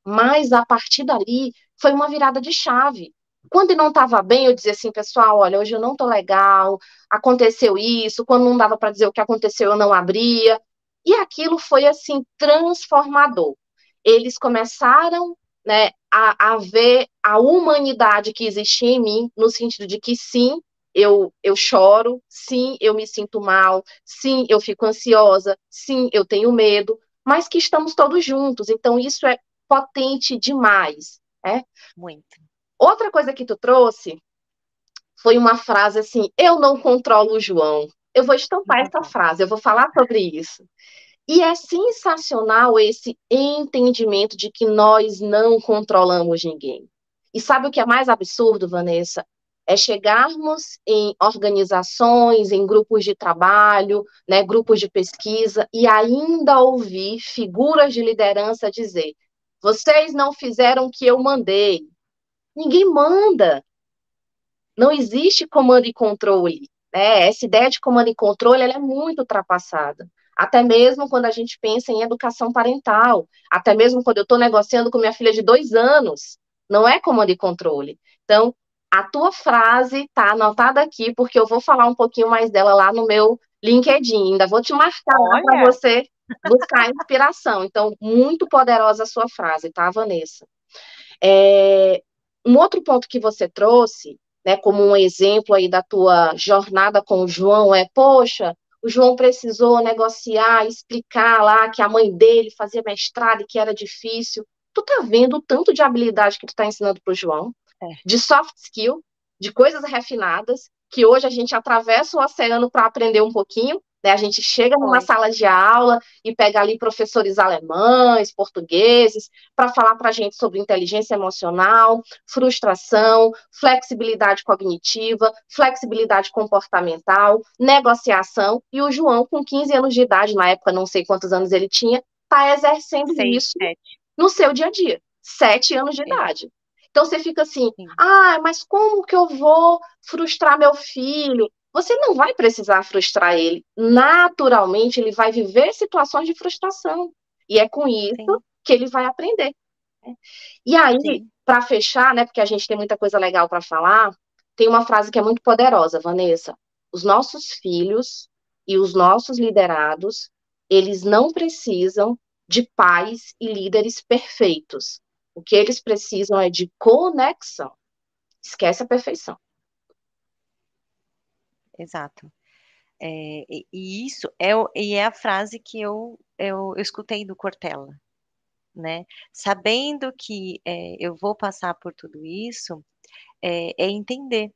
Mas a partir dali foi uma virada de chave. Quando não estava bem, eu dizia assim, pessoal, olha, hoje eu não estou legal, aconteceu isso, quando não dava para dizer o que aconteceu, eu não abria. E aquilo foi assim transformador. Eles começaram né, a, a ver a humanidade que existia em mim, no sentido de que sim, eu, eu choro, sim, eu me sinto mal, sim, eu fico ansiosa, sim, eu tenho medo, mas que estamos todos juntos. Então, isso é potente demais. É? Muito. Outra coisa que tu trouxe foi uma frase assim: eu não controlo o João. Eu vou estampar essa frase, eu vou falar sobre isso. E é sensacional esse entendimento de que nós não controlamos ninguém. E sabe o que é mais absurdo, Vanessa? É chegarmos em organizações, em grupos de trabalho, né, grupos de pesquisa, e ainda ouvir figuras de liderança dizer: vocês não fizeram o que eu mandei. Ninguém manda. Não existe comando e controle. Né? Essa ideia de comando e controle é muito ultrapassada até mesmo quando a gente pensa em educação parental, até mesmo quando eu estou negociando com minha filha de dois anos, não é comando e controle. Então, a tua frase está anotada aqui, porque eu vou falar um pouquinho mais dela lá no meu LinkedIn. Ainda vou te marcar para você buscar inspiração. Então, muito poderosa a sua frase, tá, Vanessa? É, um outro ponto que você trouxe, né, como um exemplo aí da tua jornada com o João, é, poxa, o João precisou negociar, explicar lá que a mãe dele fazia mestrado e que era difícil. Tu tá vendo o tanto de habilidade que tu tá ensinando pro João, é. de soft skill, de coisas refinadas, que hoje a gente atravessa o oceano para aprender um pouquinho, né? A gente chega numa sala de aula e pega ali professores alemães, portugueses, para falar para a gente sobre inteligência emocional, frustração, flexibilidade cognitiva, flexibilidade comportamental, negociação. E o João, com 15 anos de idade, na época não sei quantos anos ele tinha, está exercendo Seis, isso sete. no seu dia a dia. Sete anos de idade. Então você fica assim, Sim. ah, mas como que eu vou frustrar meu filho? Você não vai precisar frustrar ele. Naturalmente, ele vai viver situações de frustração. E é com isso Sim. que ele vai aprender. E aí, para fechar, né, porque a gente tem muita coisa legal para falar, tem uma frase que é muito poderosa, Vanessa. Os nossos filhos e os nossos liderados, eles não precisam de pais e líderes perfeitos. O que eles precisam é de conexão. Esquece a perfeição. Exato. É, e, isso é, e é a frase que eu, eu, eu escutei do Cortella, né? Sabendo que é, eu vou passar por tudo isso, é, é entender,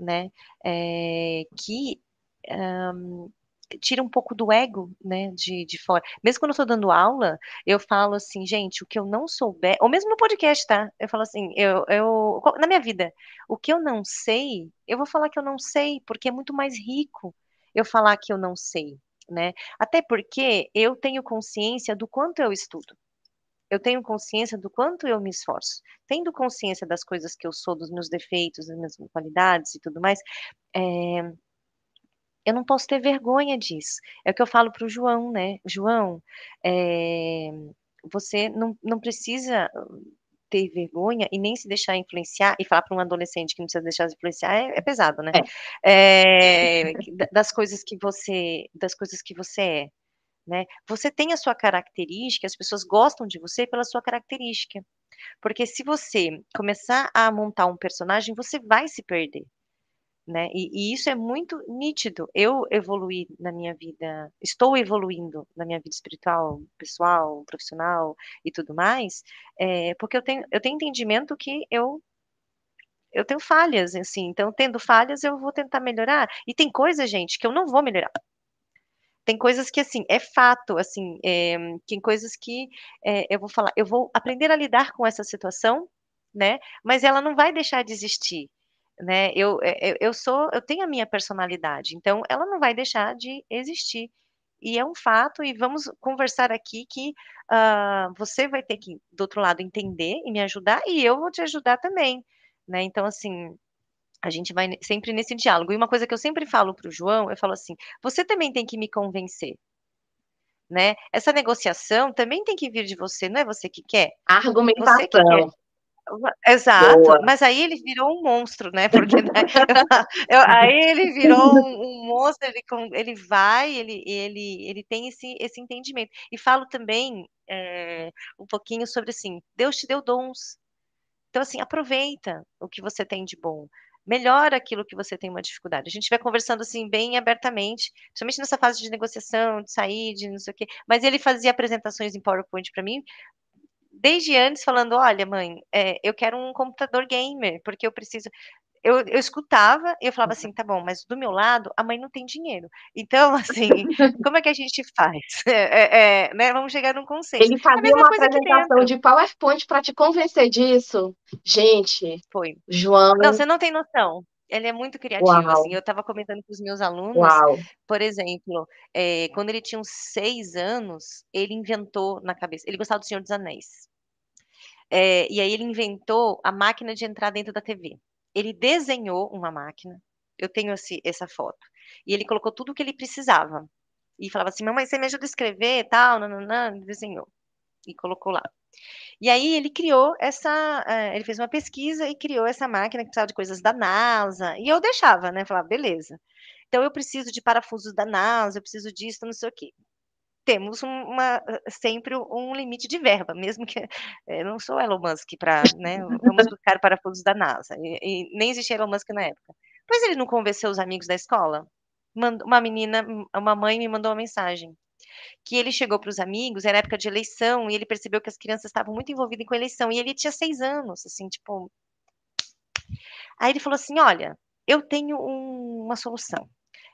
né? É, que um, tira um pouco do ego, né, de, de fora. Mesmo quando eu estou dando aula, eu falo assim, gente, o que eu não souber, ou mesmo no podcast, tá? Eu falo assim, eu, eu, na minha vida, o que eu não sei, eu vou falar que eu não sei, porque é muito mais rico eu falar que eu não sei, né? Até porque eu tenho consciência do quanto eu estudo. Eu tenho consciência do quanto eu me esforço. Tendo consciência das coisas que eu sou, dos meus defeitos, das minhas qualidades e tudo mais, é, eu não posso ter vergonha disso. É o que eu falo para o João, né? João, é, você não, não precisa ter vergonha e nem se deixar influenciar e falar para um adolescente que não precisa deixar se influenciar é, é pesado, né? É. É, das coisas que você, das coisas que você é, né? Você tem a sua característica, as pessoas gostam de você pela sua característica, porque se você começar a montar um personagem, você vai se perder né? E, e, isso é muito nítido. Eu evoluí na minha vida, estou evoluindo na minha vida espiritual, pessoal, profissional e tudo mais, é, porque eu tenho, eu tenho entendimento que eu eu tenho falhas, assim, então tendo falhas eu vou tentar melhorar. E tem coisas, gente, que eu não vou melhorar. Tem coisas que, assim, é fato, assim, é, tem coisas que é, eu vou falar, eu vou aprender a lidar com essa situação, né? Mas ela não vai deixar de existir né? Eu, eu, eu sou, eu tenho a minha personalidade, então ela não vai deixar de existir. E é um fato, e vamos conversar aqui que uh, você vai ter que, do outro lado, entender e me ajudar, e eu vou te ajudar também, né? Então, assim, a gente vai sempre nesse diálogo. E uma coisa que eu sempre falo para o João, eu falo assim: você também tem que me convencer. Né? Essa negociação também tem que vir de você, não é você que quer? Argumentação. Você que quer. Exato, Boa. mas aí ele virou um monstro, né? <laughs> Porque né, <laughs> eu, aí ele virou um, um monstro, ele, ele vai, ele, ele, ele tem esse, esse entendimento. E falo também é, um pouquinho sobre assim, Deus te deu dons. Então, assim, aproveita o que você tem de bom. Melhora aquilo que você tem uma dificuldade. A gente vai conversando assim bem abertamente, principalmente nessa fase de negociação, de sair, de não sei o quê. Mas ele fazia apresentações em PowerPoint para mim desde antes falando, olha, mãe, é, eu quero um computador gamer, porque eu preciso. Eu, eu escutava e eu falava assim, tá bom, mas do meu lado, a mãe não tem dinheiro. Então, <laughs> assim, como é que a gente faz? <laughs> É, é, né, vamos chegar num consenso. Ele fazia uma apresentação de PowerPoint para te convencer disso. Gente, foi. João. Não, você não tem noção. Ele é muito criativo, assim, Uau. assim. Eu estava comentando com os meus alunos, Uau. por exemplo, é, quando ele tinha uns seis anos, ele inventou na cabeça. Ele gostava do Senhor dos Anéis. É, e aí ele inventou a máquina de entrar dentro da TV. Ele desenhou uma máquina. Eu tenho esse, essa foto. E ele colocou tudo o que ele precisava. E falava assim: Mamãe, você me ajuda a escrever tal? Não, não, não. Desenhou. E colocou lá. E aí ele criou essa, uh, ele fez uma pesquisa e criou essa máquina que precisava de coisas da NASA. E eu deixava, né? Falava, beleza. Então eu preciso de parafusos da NASA, eu preciso disso, não sei o quê. Temos uma, sempre um limite de verba, mesmo que <laughs> eu não sou Elon Musk para, né? Vamos buscar parafusos da NASA. E, e nem existia Elon Musk na época. Pois ele não convenceu os amigos da escola. Uma menina, uma mãe me mandou uma mensagem que ele chegou para os amigos, era época de eleição, e ele percebeu que as crianças estavam muito envolvidas com a eleição, e ele tinha seis anos, assim, tipo. Aí ele falou assim: Olha, eu tenho um, uma solução.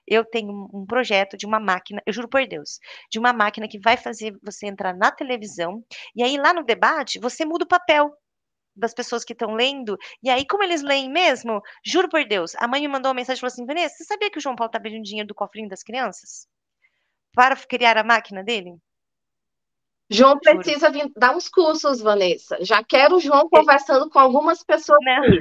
Eu tenho um projeto de uma máquina, eu juro por Deus, de uma máquina que vai fazer você entrar na televisão, e aí lá no debate você muda o papel das pessoas que estão lendo, e aí, como eles leem mesmo, juro por Deus, a mãe me mandou uma mensagem e falou assim: Vanessa, você sabia que o João Paulo está pedindo dinheiro do cofrinho das crianças? Para criar a máquina dele? João precisa vir dar uns cursos, Vanessa. Já quero o João conversando com algumas pessoas aqui.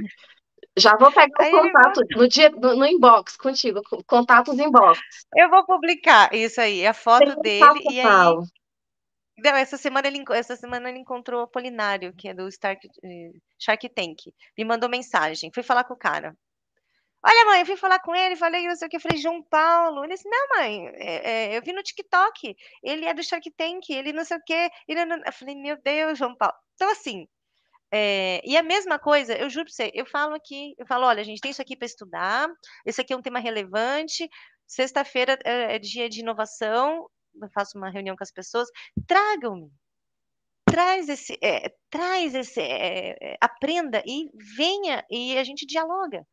Já vou pegar o Aí contato no, dia, no, no, inbox contigo, contatos inbox. Eu vou publicar isso aí, a foto Tem dele e aí. Não, essa semana ele essa semana ele encontrou o Polinário, que é do Stark, eh, Shark Tank. Me mandou mensagem. Fui falar com o cara. Olha, mãe, eu fui falar com ele, falei, não sei o que, eu falei, João Paulo. Ele disse, não, mãe, é, é, eu vi no TikTok, ele é do Shark Tank, ele não sei o que. Ele não... Eu falei, meu Deus, João Paulo. Então, assim, é, e a mesma coisa, eu juro pra você, eu falo aqui, eu falo, olha, a gente tem isso aqui para estudar, esse aqui é um tema relevante, sexta-feira é, é dia de inovação, eu faço uma reunião com as pessoas, tragam-me, traz esse, é, traz esse, é, é, aprenda e venha e a gente dialoga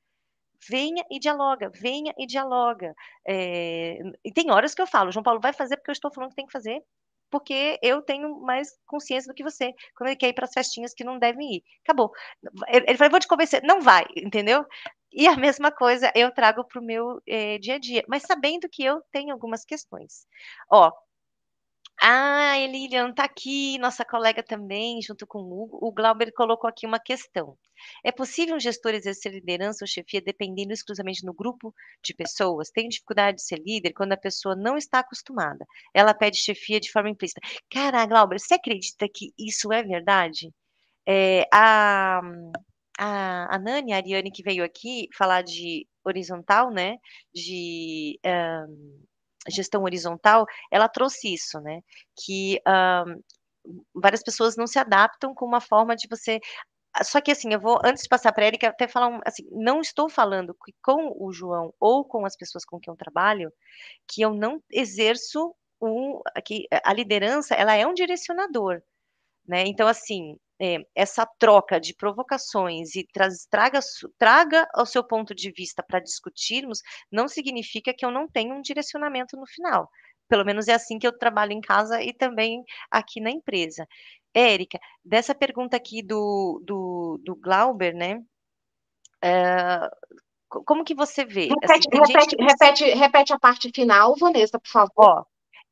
venha e dialoga, venha e dialoga. É, e tem horas que eu falo, João Paulo vai fazer porque eu estou falando que tem que fazer, porque eu tenho mais consciência do que você. Quando ele quer ir para as festinhas que não devem ir. Acabou. Ele falou, vou te convencer. Não vai, entendeu? E a mesma coisa eu trago para o meu é, dia a dia, mas sabendo que eu tenho algumas questões. Ó, ah, Elilian está aqui, nossa colega também, junto com o Hugo. O Glauber colocou aqui uma questão. É possível um gestor exercer liderança ou chefia dependendo exclusivamente no grupo de pessoas? Tem dificuldade de ser líder quando a pessoa não está acostumada. Ela pede chefia de forma implícita. Cara, Glauber, você acredita que isso é verdade? É, a, a, a Nani, a Ariane, que veio aqui falar de horizontal, né? De. Um, gestão horizontal, ela trouxe isso, né? Que várias pessoas não se adaptam com uma forma de você só que assim, eu vou, antes de passar para a Erika, até falar, um, assim, não estou falando com o João ou com as pessoas com quem eu trabalho, que eu não exerço um, que a liderança, ela é um direcionador, né? Então, assim, é, essa troca de provocações e traz, traga, traga o seu ponto de vista para discutirmos, não significa que eu não tenho um direcionamento no final. Pelo menos é assim que eu trabalho em casa e também aqui na empresa. Érica, dessa pergunta aqui do, do, do Glauber, né? Uh, como que você vê? Repete, assim, repete, repete, repete a parte final, Vanessa, por favor. Ó,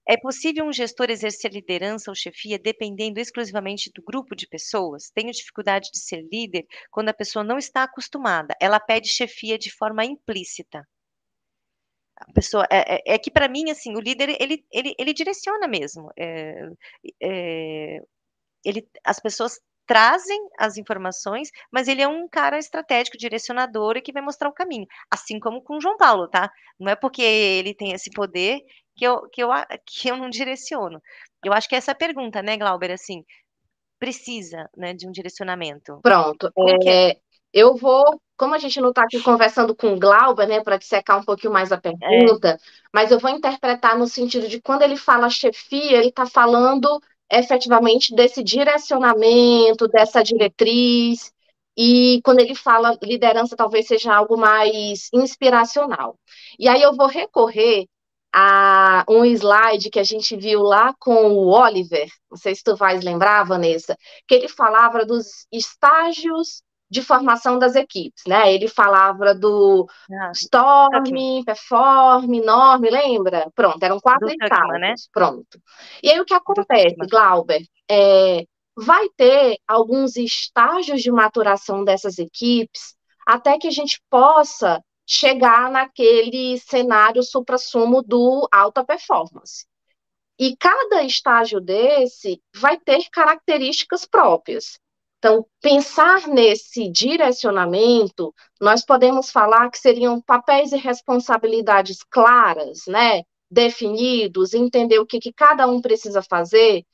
é possível um gestor exercer liderança ou chefia dependendo exclusivamente do grupo de pessoas? Tenho dificuldade de ser líder quando a pessoa não está acostumada. Ela pede chefia de forma implícita. A pessoa é, é, é que para mim assim o líder ele, ele, ele direciona mesmo. É, é ele, as pessoas trazem as informações, mas ele é um cara estratégico, direcionador e que vai mostrar o caminho. Assim como com o João Paulo, tá? Não é porque ele tem esse poder que eu, que eu, que eu não direciono. Eu acho que é essa pergunta, né, Glauber, assim, precisa, né, de um direcionamento. Pronto. É, é, eu vou, como a gente não está aqui conversando com o Glauber, né, para dissecar um pouquinho mais a pergunta, é. mas eu vou interpretar no sentido de quando ele fala chefia, ele está falando efetivamente desse direcionamento, dessa diretriz, e quando ele fala liderança, talvez seja algo mais inspiracional. E aí eu vou recorrer a um slide que a gente viu lá com o Oliver, não sei se tu vais lembrar, Vanessa, que ele falava dos estágios de formação das equipes, né? Ele falava do ah, Storm, Perform, Norm, lembra? Pronto, eram quatro etapas, né? pronto. E aí o que acontece, Glauber, é, vai ter alguns estágios de maturação dessas equipes até que a gente possa chegar naquele cenário supra-sumo do alta performance. E cada estágio desse vai ter características próprias. Então, pensar nesse direcionamento, nós podemos falar que seriam papéis e responsabilidades claras, né? Definidos, entender o que, que cada um precisa fazer.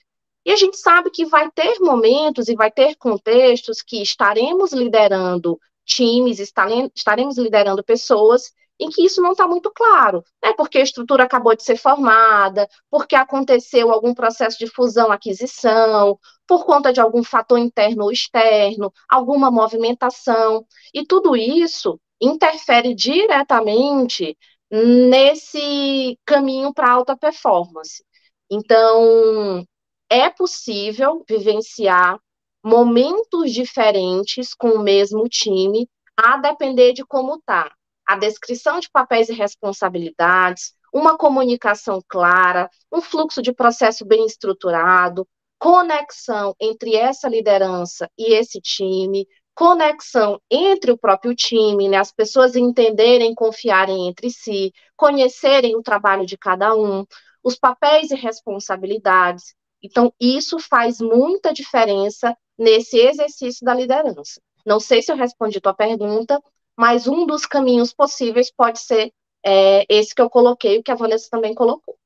E a gente sabe que vai ter momentos e vai ter contextos que estaremos liderando times, estaremos liderando pessoas em que isso não está muito claro, né? Porque a estrutura acabou de ser formada, porque aconteceu algum processo de fusão, aquisição, por conta de algum fator interno ou externo, alguma movimentação, e tudo isso interfere diretamente nesse caminho para alta performance. Então, é possível vivenciar momentos diferentes com o mesmo time, a depender de como está a descrição de papéis e responsabilidades, uma comunicação clara, um fluxo de processo bem estruturado, conexão entre essa liderança e esse time, conexão entre o próprio time, né, as pessoas entenderem, confiarem entre si, conhecerem o trabalho de cada um, os papéis e responsabilidades. Então, isso faz muita diferença nesse exercício da liderança. Não sei se eu respondi tua pergunta, mas um dos caminhos possíveis pode ser é, esse que eu coloquei, o que a Vanessa também colocou.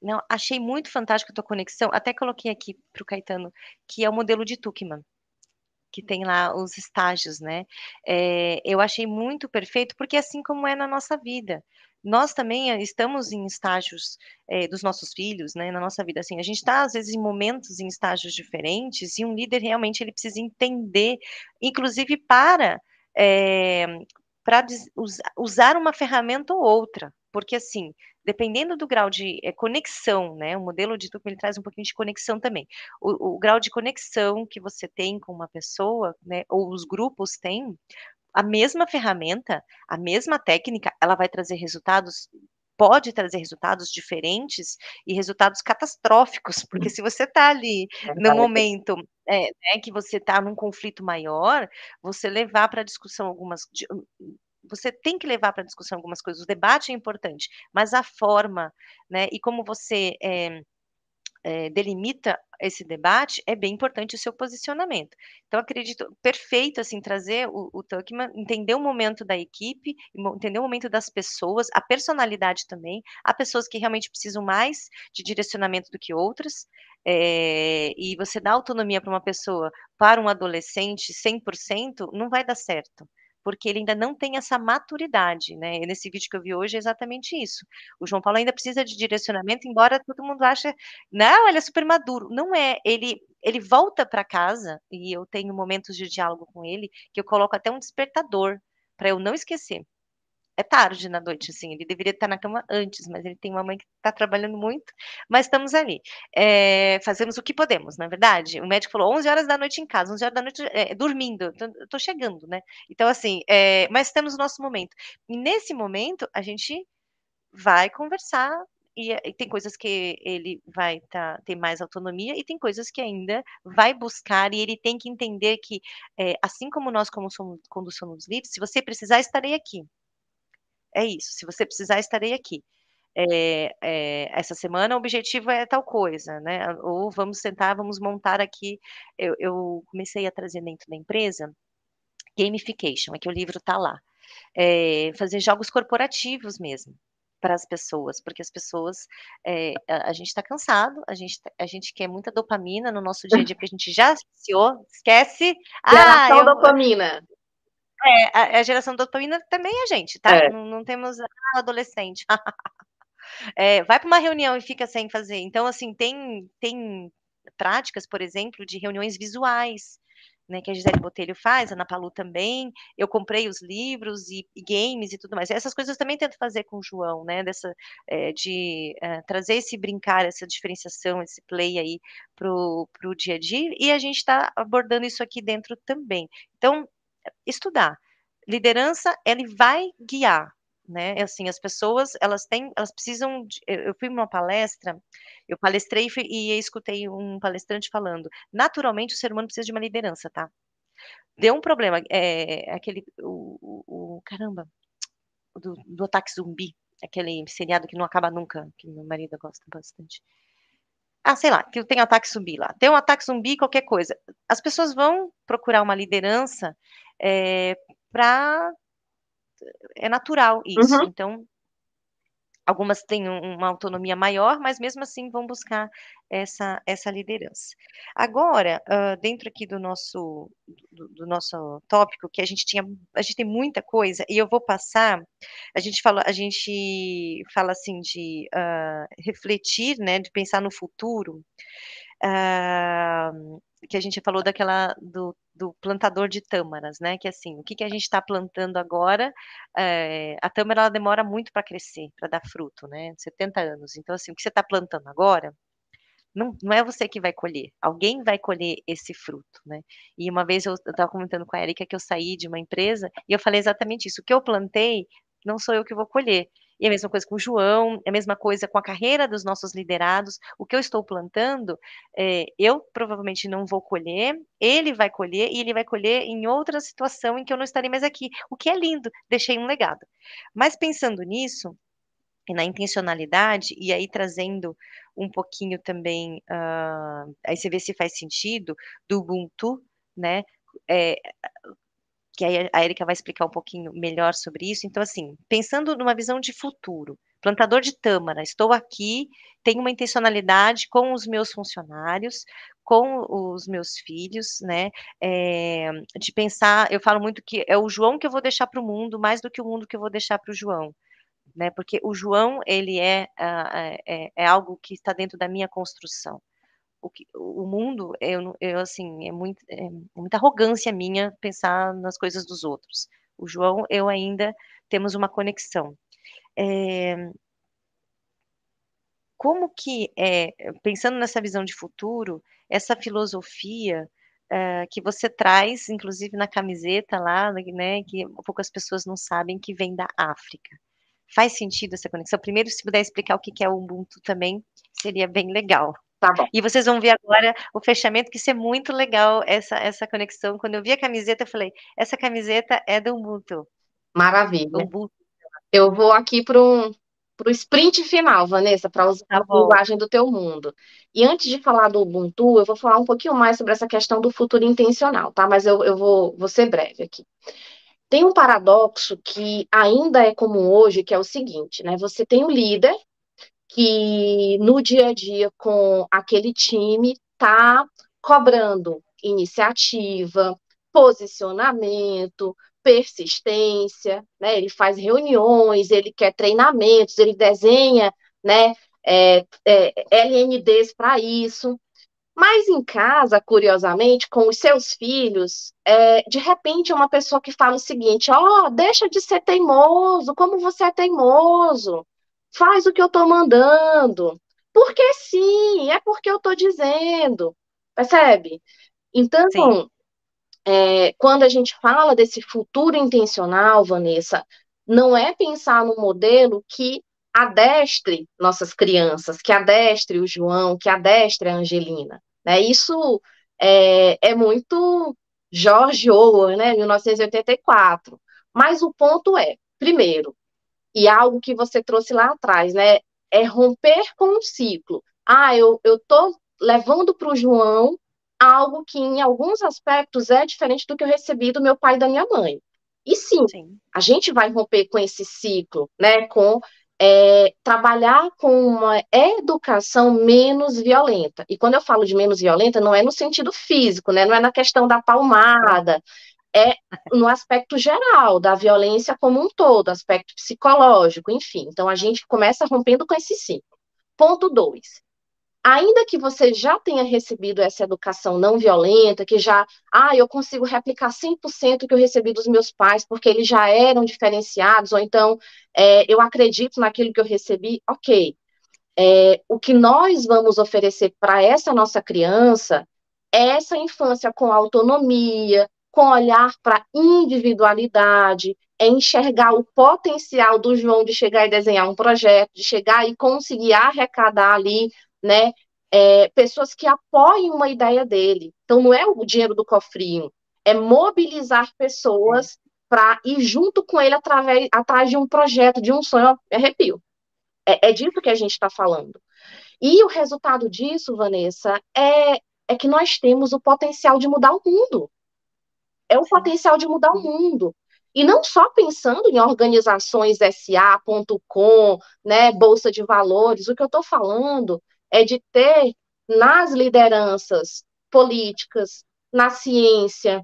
Não, achei muito fantástico a tua conexão. Até coloquei aqui para o Caetano, que é o modelo de Tuckman, que tem lá os estágios, né? É, eu achei muito perfeito, porque é assim como é na nossa vida. Nós também eh, estamos em estágios é, dos nossos filhos, né? Na nossa vida, assim, a gente está às vezes em momentos em estágios diferentes e um líder realmente ele precisa entender, inclusive para é, para usar uma ferramenta ou outra, porque assim, dependendo do grau de é, conexão, né, o modelo de Tuchman ele traz um pouquinho de conexão também. O, o, grau de conexão que você tem com uma pessoa, né, ou os grupos têm, a mesma ferramenta, a mesma técnica, ela vai trazer resultados pode trazer resultados diferentes e resultados catastróficos, <laughs> porque se você está ali no momento é, né, que você está num conflito maior, você levar para discussão algumas você tem que levar para discussão algumas coisas. O debate é importante, mas a forma, né, e como você é, é, delimita esse debate, é bem importante o seu posicionamento. Então, acredito, perfeito, assim, trazer o, o Tuckman, entender o momento da equipe, entender o momento das pessoas, a personalidade também, há pessoas que realmente precisam mais de direcionamento do que outras, é, e você dá autonomia para uma pessoa, para um adolescente 100%, não vai dar certo porque ele ainda não tem essa maturidade, né? E nesse vídeo que eu vi hoje é exatamente isso. O João Paulo ainda precisa de direcionamento, embora todo mundo ache, não, ele é super maduro. Não é, ele ele volta para casa e eu tenho momentos de diálogo com ele que eu coloco até um despertador para eu não esquecer é tarde na noite, assim, ele deveria estar na cama antes, mas ele tem uma mãe que está trabalhando muito, mas estamos ali. É, fazemos o que podemos, na é verdade. O médico falou 11 horas da noite em casa, 11 horas da noite é, dormindo, estou chegando, né? Então, assim, é, mas temos o nosso momento. E nesse momento, a gente vai conversar e, e, tem coisas que ele vai tá, ter mais autonomia e tem coisas que ainda vai buscar e ele tem que entender que, é, assim como nós, como somos, quando somos livres, se você precisar, estarei aqui é isso. Se você precisar, estarei aqui. É, é, essa semana o objetivo é tal coisa, né? Ou vamos sentar, vamos montar aqui. Eu, eu comecei a trazer dentro da empresa gamification, é que o livro está lá. É, fazer jogos corporativos mesmo para as pessoas, porque as pessoas, é, a, a, gente está cansado, a gente, tá, a gente quer muita dopamina no nosso dia a dia, porque a gente já associou, esquece. Geração ah, eu, dopamina. É, a, a geração dopamina também é a gente, tá? É. Não, não, temos ah, adolescente. <laughs> é, vai para uma reunião e fica sem fazer. Então, assim, tem, tem práticas, por exemplo, de reuniões visuais, né, que a Gisele Botelho faz, a Ana Palu também. Eu comprei os livros e, e, games e tudo mais. Essas coisas eu também tento fazer com o João, né? Dessa, é, de é, trazer esse brincar, essa diferenciação, esse play aí pro, pro dia a dia. E a gente está abordando isso aqui dentro também. Então, estudar. Liderança, ele vai guiar, né? É assim, as pessoas, elas têm, elas precisam. De, eu fui numa palestra, eu palestrei e, e escutei um palestrante falando. Naturalmente, o ser humano precisa de uma liderança, tá? Deu um problema, é, aquele, o, o, o caramba, do, do ataque zumbi, aquele seriado que não acaba nunca, que meu marido gosta bastante. Ah, sei lá, que tem ataque zumbi lá. Tem um ataque zumbi, qualquer coisa. As pessoas vão procurar uma liderança é, para é natural isso. Uhum. Então, algumas têm uma autonomia maior, mas mesmo assim vão buscar essa, essa liderança. Agora, uh, dentro aqui do nosso, do, do, nosso tópico, que a gente tinha, a gente tem muita coisa, e eu vou passar, a gente fala, a gente fala assim de uh, refletir, né, de pensar no futuro, uh, que a gente falou daquela do, do plantador de tâmaras, né? Que assim, o que, que a gente está plantando agora? É, a tâmara ela demora muito para crescer, para dar fruto, né? 70 anos. Então, assim, o que você está plantando agora não, não é você que vai colher, alguém vai colher esse fruto, né? E uma vez eu estava comentando com a Erika que eu saí de uma empresa e eu falei exatamente isso: o que eu plantei não sou eu que vou colher. E a mesma coisa com o João, é a mesma coisa com a carreira dos nossos liderados. O que eu estou plantando, é, eu provavelmente não vou colher, ele vai colher e ele vai colher em outra situação em que eu não estarei mais aqui. O que é lindo, deixei um legado. Mas pensando nisso, e na intencionalidade, e aí trazendo um pouquinho também, uh, aí você vê se faz sentido, do Ubuntu, né? É, que a Erika vai explicar um pouquinho melhor sobre isso. Então, assim, pensando numa visão de futuro, plantador de tâmara, estou aqui, tenho uma intencionalidade com os meus funcionários, com os meus filhos, né? É, de pensar, eu falo muito que é o João que eu vou deixar para o mundo, mais do que o mundo que eu vou deixar para o João. Né, porque o João ele é, uh, é, é algo que está dentro da minha construção o, que, o mundo, eu, eu assim, é, muito, é muita arrogância minha pensar nas coisas dos outros. O João, eu ainda temos uma conexão. É, como que é, pensando nessa visão de futuro, essa filosofia é, que você traz, inclusive na camiseta lá, né, que poucas pessoas não sabem que vem da África. Faz sentido essa conexão? Primeiro, se puder explicar o que é o Ubuntu também, seria bem legal. Tá bom. E vocês vão ver agora o fechamento, que isso é muito legal, essa, essa conexão. Quando eu vi a camiseta, eu falei, essa camiseta é do Ubuntu. Maravilha. Ubuntu. Eu vou aqui para um para o sprint final, Vanessa, para usar tá a linguagem do teu mundo. E antes de falar do Ubuntu, eu vou falar um pouquinho mais sobre essa questão do futuro intencional, tá? Mas eu, eu vou, vou ser breve aqui. Tem um paradoxo que ainda é comum hoje, que é o seguinte, né? Você tem o líder, que no dia a dia com aquele time está cobrando iniciativa, posicionamento, persistência, né? Ele faz reuniões, ele quer treinamentos, ele desenha, né? É, é, LNDs para isso. Mas em casa, curiosamente, com os seus filhos, é, de repente é uma pessoa que fala o seguinte: ó, oh, deixa de ser teimoso, como você é teimoso, faz o que eu estou mandando. Porque sim, é porque eu estou dizendo. Percebe? Então, é, quando a gente fala desse futuro intencional, Vanessa, não é pensar no modelo que adestre nossas crianças, que adestre o João, que adestre a Angelina. Né? Isso é, é muito George Orwell, né, 1984. Mas o ponto é, primeiro, e algo que você trouxe lá atrás, né, é romper com um ciclo. Ah, eu estou levando para o João algo que, em alguns aspectos, é diferente do que eu recebi do meu pai e da minha mãe. E sim, sim. a gente vai romper com esse ciclo, né, com é, trabalhar com uma educação menos violenta. E quando eu falo de menos violenta, não é no sentido físico, né? Não é na questão da palmada, é no aspecto geral da violência como um todo, aspecto psicológico, enfim. Então a gente começa rompendo com esse ciclo. Ponto dois ainda que você já tenha recebido essa educação não violenta, que já, ah, eu consigo replicar 100% que eu recebi dos meus pais, porque eles já eram diferenciados, ou então é, eu acredito naquilo que eu recebi, ok. É, o que nós vamos oferecer para essa nossa criança é essa infância com autonomia, com olhar para individualidade, é enxergar o potencial do João de chegar e desenhar um projeto, de chegar e conseguir arrecadar ali né? É, pessoas que apoiem uma ideia dele. Então, não é o dinheiro do cofrinho, é mobilizar pessoas para ir junto com ele através, atrás de um projeto, de um sonho. Arrepio. É, é disso que a gente está falando. E o resultado disso, Vanessa, é, é que nós temos o potencial de mudar o mundo. É o potencial de mudar o mundo. E não só pensando em organizações SA.com, né, Bolsa de Valores, o que eu estou falando é de ter nas lideranças políticas, na ciência,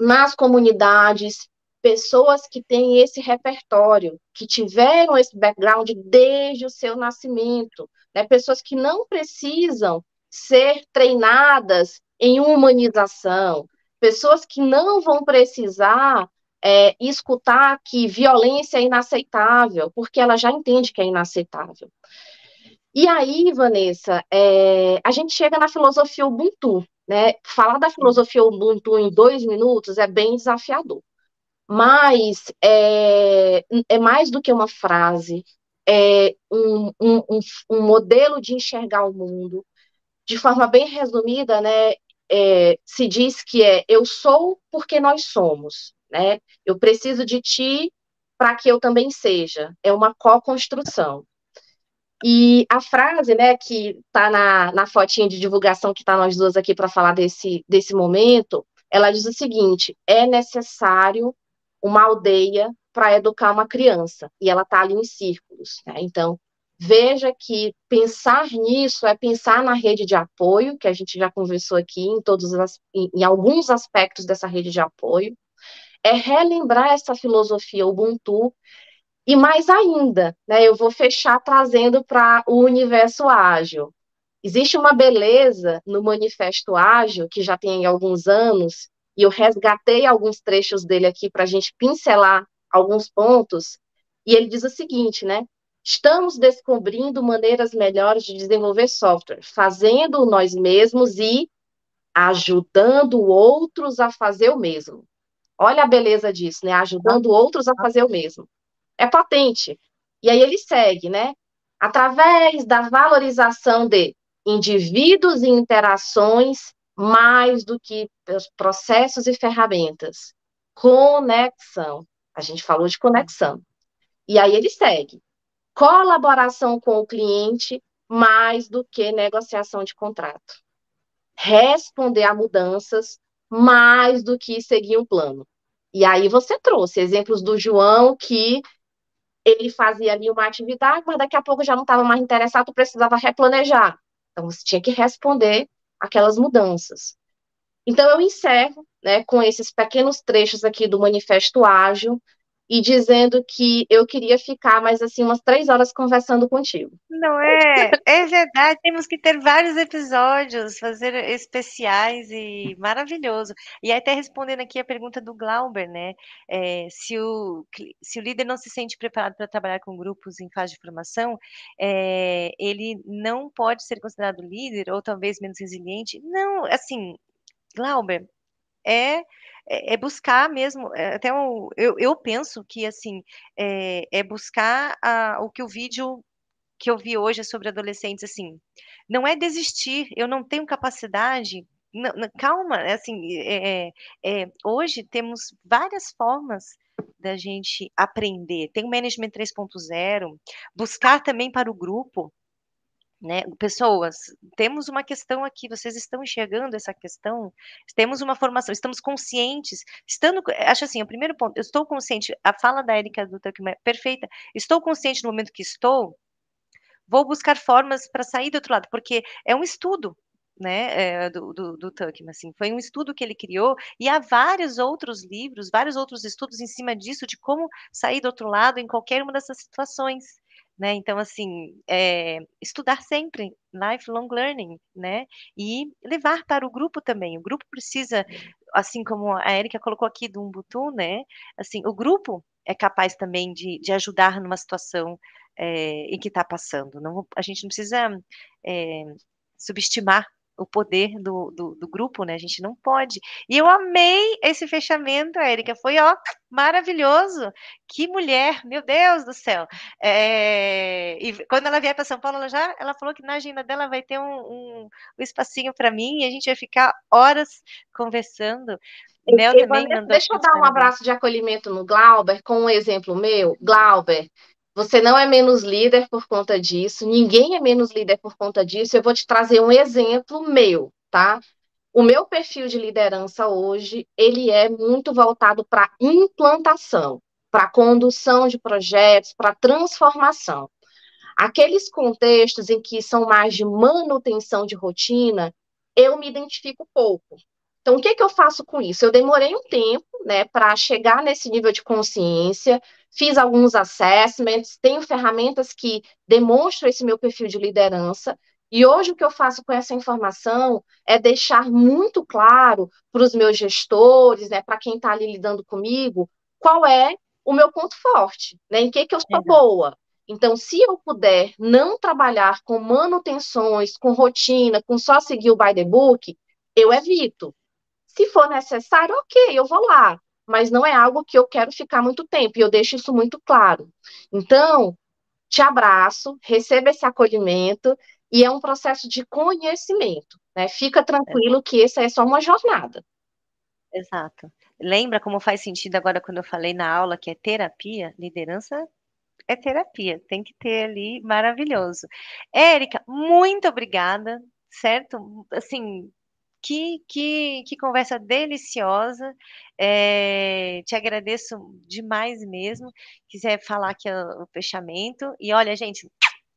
nas comunidades, pessoas que têm esse repertório, que tiveram esse background desde o seu nascimento, né? pessoas que não precisam ser treinadas em humanização, pessoas que não vão precisar é, escutar que violência é inaceitável, porque ela já entende que é inaceitável. E aí, Vanessa, é, a gente chega na filosofia Ubuntu, né? Falar da filosofia Ubuntu em dois minutos é bem desafiador. Mas é, é mais do que uma frase, é um, um, um, um modelo de enxergar o mundo. De forma bem resumida, né? É, se diz que é eu sou porque nós somos, né? Eu preciso de ti para que eu também seja. É uma co-construção. E a frase, né, que está na, na fotinha de divulgação que está nós duas aqui para falar desse, desse momento, ela diz o seguinte: é necessário uma aldeia para educar uma criança, e ela está ali em círculos. Né? Então, veja que pensar nisso é pensar na rede de apoio, que a gente já conversou aqui em todos as, em, em alguns aspectos dessa rede de apoio, é relembrar essa filosofia Ubuntu e mais ainda, né, eu vou fechar trazendo para o universo ágil. Existe uma beleza no Manifesto Ágil, que já tem alguns anos, e eu resgatei alguns trechos dele aqui para a gente pincelar alguns pontos, e ele diz o seguinte, né? Estamos descobrindo maneiras melhores de desenvolver software, fazendo nós mesmos e ajudando outros a fazer o mesmo. Olha a beleza disso, né? Ajudando outros a fazer o mesmo é potente. E aí ele segue, né? Através da valorização de indivíduos e interações, mais do que processos e ferramentas. Conexão. A gente falou de conexão. E aí ele segue. Colaboração com o cliente, mais do que negociação de contrato. Responder a mudanças, mais do que seguir um plano. E aí você trouxe exemplos do João que ele fazia ali uma atividade, mas daqui a pouco já não estava mais interessado, precisava replanejar. Então, você tinha que responder aquelas mudanças. Então, eu encerro né, com esses pequenos trechos aqui do Manifesto Ágil, e dizendo que eu queria ficar mais assim umas três horas conversando contigo. Não é? É verdade. Temos que ter vários episódios, fazer especiais e maravilhoso. E até respondendo aqui a pergunta do Glauber, né? É, se, o, se o líder não se sente preparado para trabalhar com grupos em fase de formação, é, ele não pode ser considerado líder ou talvez menos resiliente. Não, assim, Glauber, é, é, é buscar mesmo, é, até o, eu, eu penso que, assim, é, é buscar a, o que o vídeo que eu vi hoje sobre adolescentes, assim, não é desistir, eu não tenho capacidade, não, não, calma, assim, hoje temos várias formas da gente aprender, tem o Management 3.0, buscar também para o grupo, né? Pessoas, temos uma questão aqui, vocês estão enxergando essa questão? Temos uma formação, estamos conscientes, estando, acho assim, o primeiro ponto, eu estou consciente, a fala da Erika do é perfeita, estou consciente no momento que estou, vou buscar formas para sair do outro lado, porque é um estudo, né, é, do, do, do Tuckman, assim, foi um estudo que ele criou, e há vários outros livros, vários outros estudos em cima disso, de como sair do outro lado em qualquer uma dessas situações, né? Então, assim, é, estudar sempre, lifelong learning, né? E levar para o grupo também. O grupo precisa, assim como a Erika colocou aqui do Ubuntu, né? Assim, o grupo é capaz também de, de ajudar numa situação é, em que está passando. Não, a gente não precisa é, subestimar o poder do, do, do, grupo, né? A gente não pode. E eu amei esse fechamento, Érica. Foi, ó, maravilhoso. Que mulher, meu Deus do céu. É, e quando ela vier para São Paulo, ela já ela falou que na agenda dela vai ter um, um, um espacinho para mim e a gente vai ficar horas conversando. Mel também mandou. Deixa eu dar um abraço de acolhimento no Glauber, com um exemplo meu. Glauber, você não é menos líder por conta disso, ninguém é menos líder por conta disso. Eu vou te trazer um exemplo meu, tá? O meu perfil de liderança hoje, ele é muito voltado para implantação, para condução de projetos, para transformação. Aqueles contextos em que são mais de manutenção de rotina, eu me identifico pouco. Então, o que, que eu faço com isso? Eu demorei um tempo né, para chegar nesse nível de consciência, fiz alguns assessments, tenho ferramentas que demonstram esse meu perfil de liderança, e hoje o que eu faço com essa informação é deixar muito claro para os meus gestores, né, para quem está ali lidando comigo, qual é o meu ponto forte, né, em que, que eu sou boa. Então, se eu puder não trabalhar com manutenções, com rotina, com só seguir o by the book, eu evito. Se for necessário, ok, eu vou lá, mas não é algo que eu quero ficar muito tempo, e eu deixo isso muito claro. Então, te abraço, receba esse acolhimento, e é um processo de conhecimento, né? Fica tranquilo que essa é só uma jornada. Exato. Lembra como faz sentido agora quando eu falei na aula que é terapia? Liderança é terapia, tem que ter ali maravilhoso. Érica, muito obrigada, certo? Assim, que, que, que conversa deliciosa. É, te agradeço demais mesmo. Quiser falar aqui o fechamento. E olha, gente,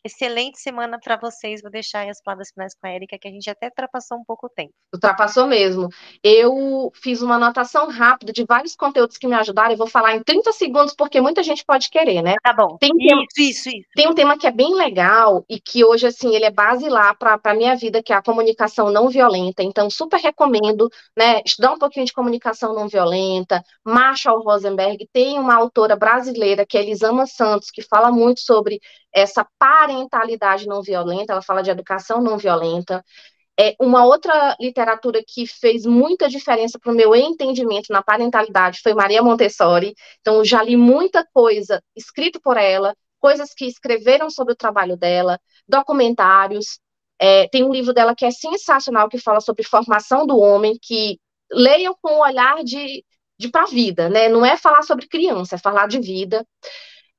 Excelente semana para vocês. Vou deixar aí as palavras finais com a Erika, que a gente até ultrapassou um pouco o tempo. Ultrapassou mesmo. Eu fiz uma anotação rápida de vários conteúdos que me ajudaram. Eu vou falar em 30 segundos, porque muita gente pode querer, né? Tá bom. Tem um tema, isso, isso, Tem um tema que é bem legal e que hoje, assim, ele é base lá para a minha vida, que é a comunicação não violenta. Então, super recomendo, né? Estudar um pouquinho de comunicação não violenta. Marshall Rosenberg tem uma autora brasileira, que é Elisama Santos, que fala muito sobre essa parentalidade não violenta, ela fala de educação não violenta. É, uma outra literatura que fez muita diferença para o meu entendimento na parentalidade foi Maria Montessori. Então, já li muita coisa escrita por ela, coisas que escreveram sobre o trabalho dela, documentários. É, tem um livro dela que é sensacional, que fala sobre formação do homem, que leiam com o olhar de, de para a vida, né? Não é falar sobre criança, é falar de vida.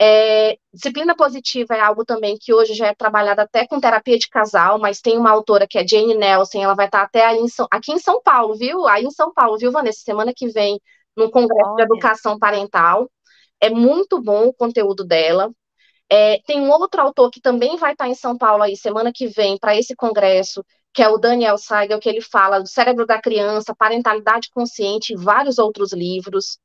É, disciplina positiva é algo também que hoje já é trabalhado até com terapia de casal, mas tem uma autora que é Jane Nelson, ela vai estar até em São, aqui em São Paulo, viu? Aí em São Paulo, viu, Vanessa? Semana que vem, no Congresso Olha. de Educação Parental. É muito bom o conteúdo dela. É, tem um outro autor que também vai estar em São Paulo aí semana que vem para esse congresso, que é o Daniel Seigel, que ele fala do cérebro da criança, parentalidade consciente e vários outros livros.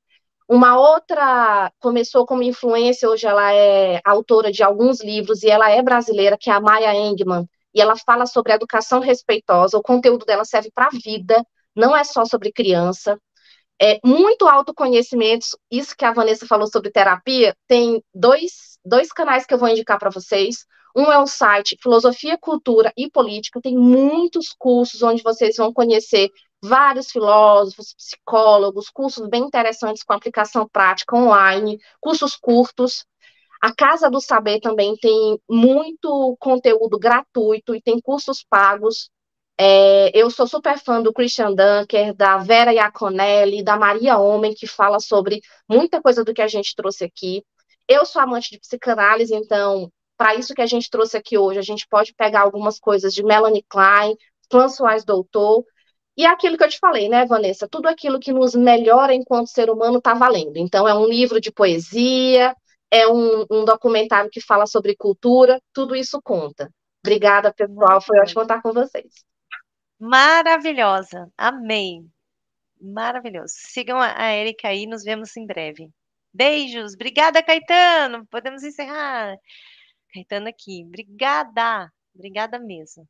Uma outra começou como influência, hoje ela é autora de alguns livros e ela é brasileira, que é a Maya Engman, e ela fala sobre educação respeitosa. O conteúdo dela serve para a vida, não é só sobre criança. É muito autoconhecimento, isso que a Vanessa falou sobre terapia, tem dois, dois canais que eu vou indicar para vocês. Um é o site Filosofia, Cultura e Política, tem muitos cursos onde vocês vão conhecer vários filósofos, psicólogos, cursos bem interessantes com aplicação prática online, cursos curtos. A Casa do Saber também tem muito conteúdo gratuito e tem cursos pagos. É, eu sou super fã do Christian Dunker, da Vera Iaconelli, da Maria Homem, que fala sobre muita coisa do que a gente trouxe aqui. Eu sou amante de psicanálise, então, para isso que a gente trouxe aqui hoje, a gente pode pegar algumas coisas de Melanie Klein, François Doutor, e é aquilo que eu te falei, né, Vanessa? Tudo aquilo que nos melhora enquanto ser humano está valendo. Então, é um livro de poesia, é um, um, documentário que fala sobre cultura, tudo isso conta. Obrigada, pessoal. Foi ótimo estar com vocês. Maravilhosa. Amei. Maravilhoso. Sigam a Erika aí, nos vemos em breve. Beijos. Obrigada, Caetano. Podemos encerrar. Caetano aqui. Obrigada. Obrigada mesmo.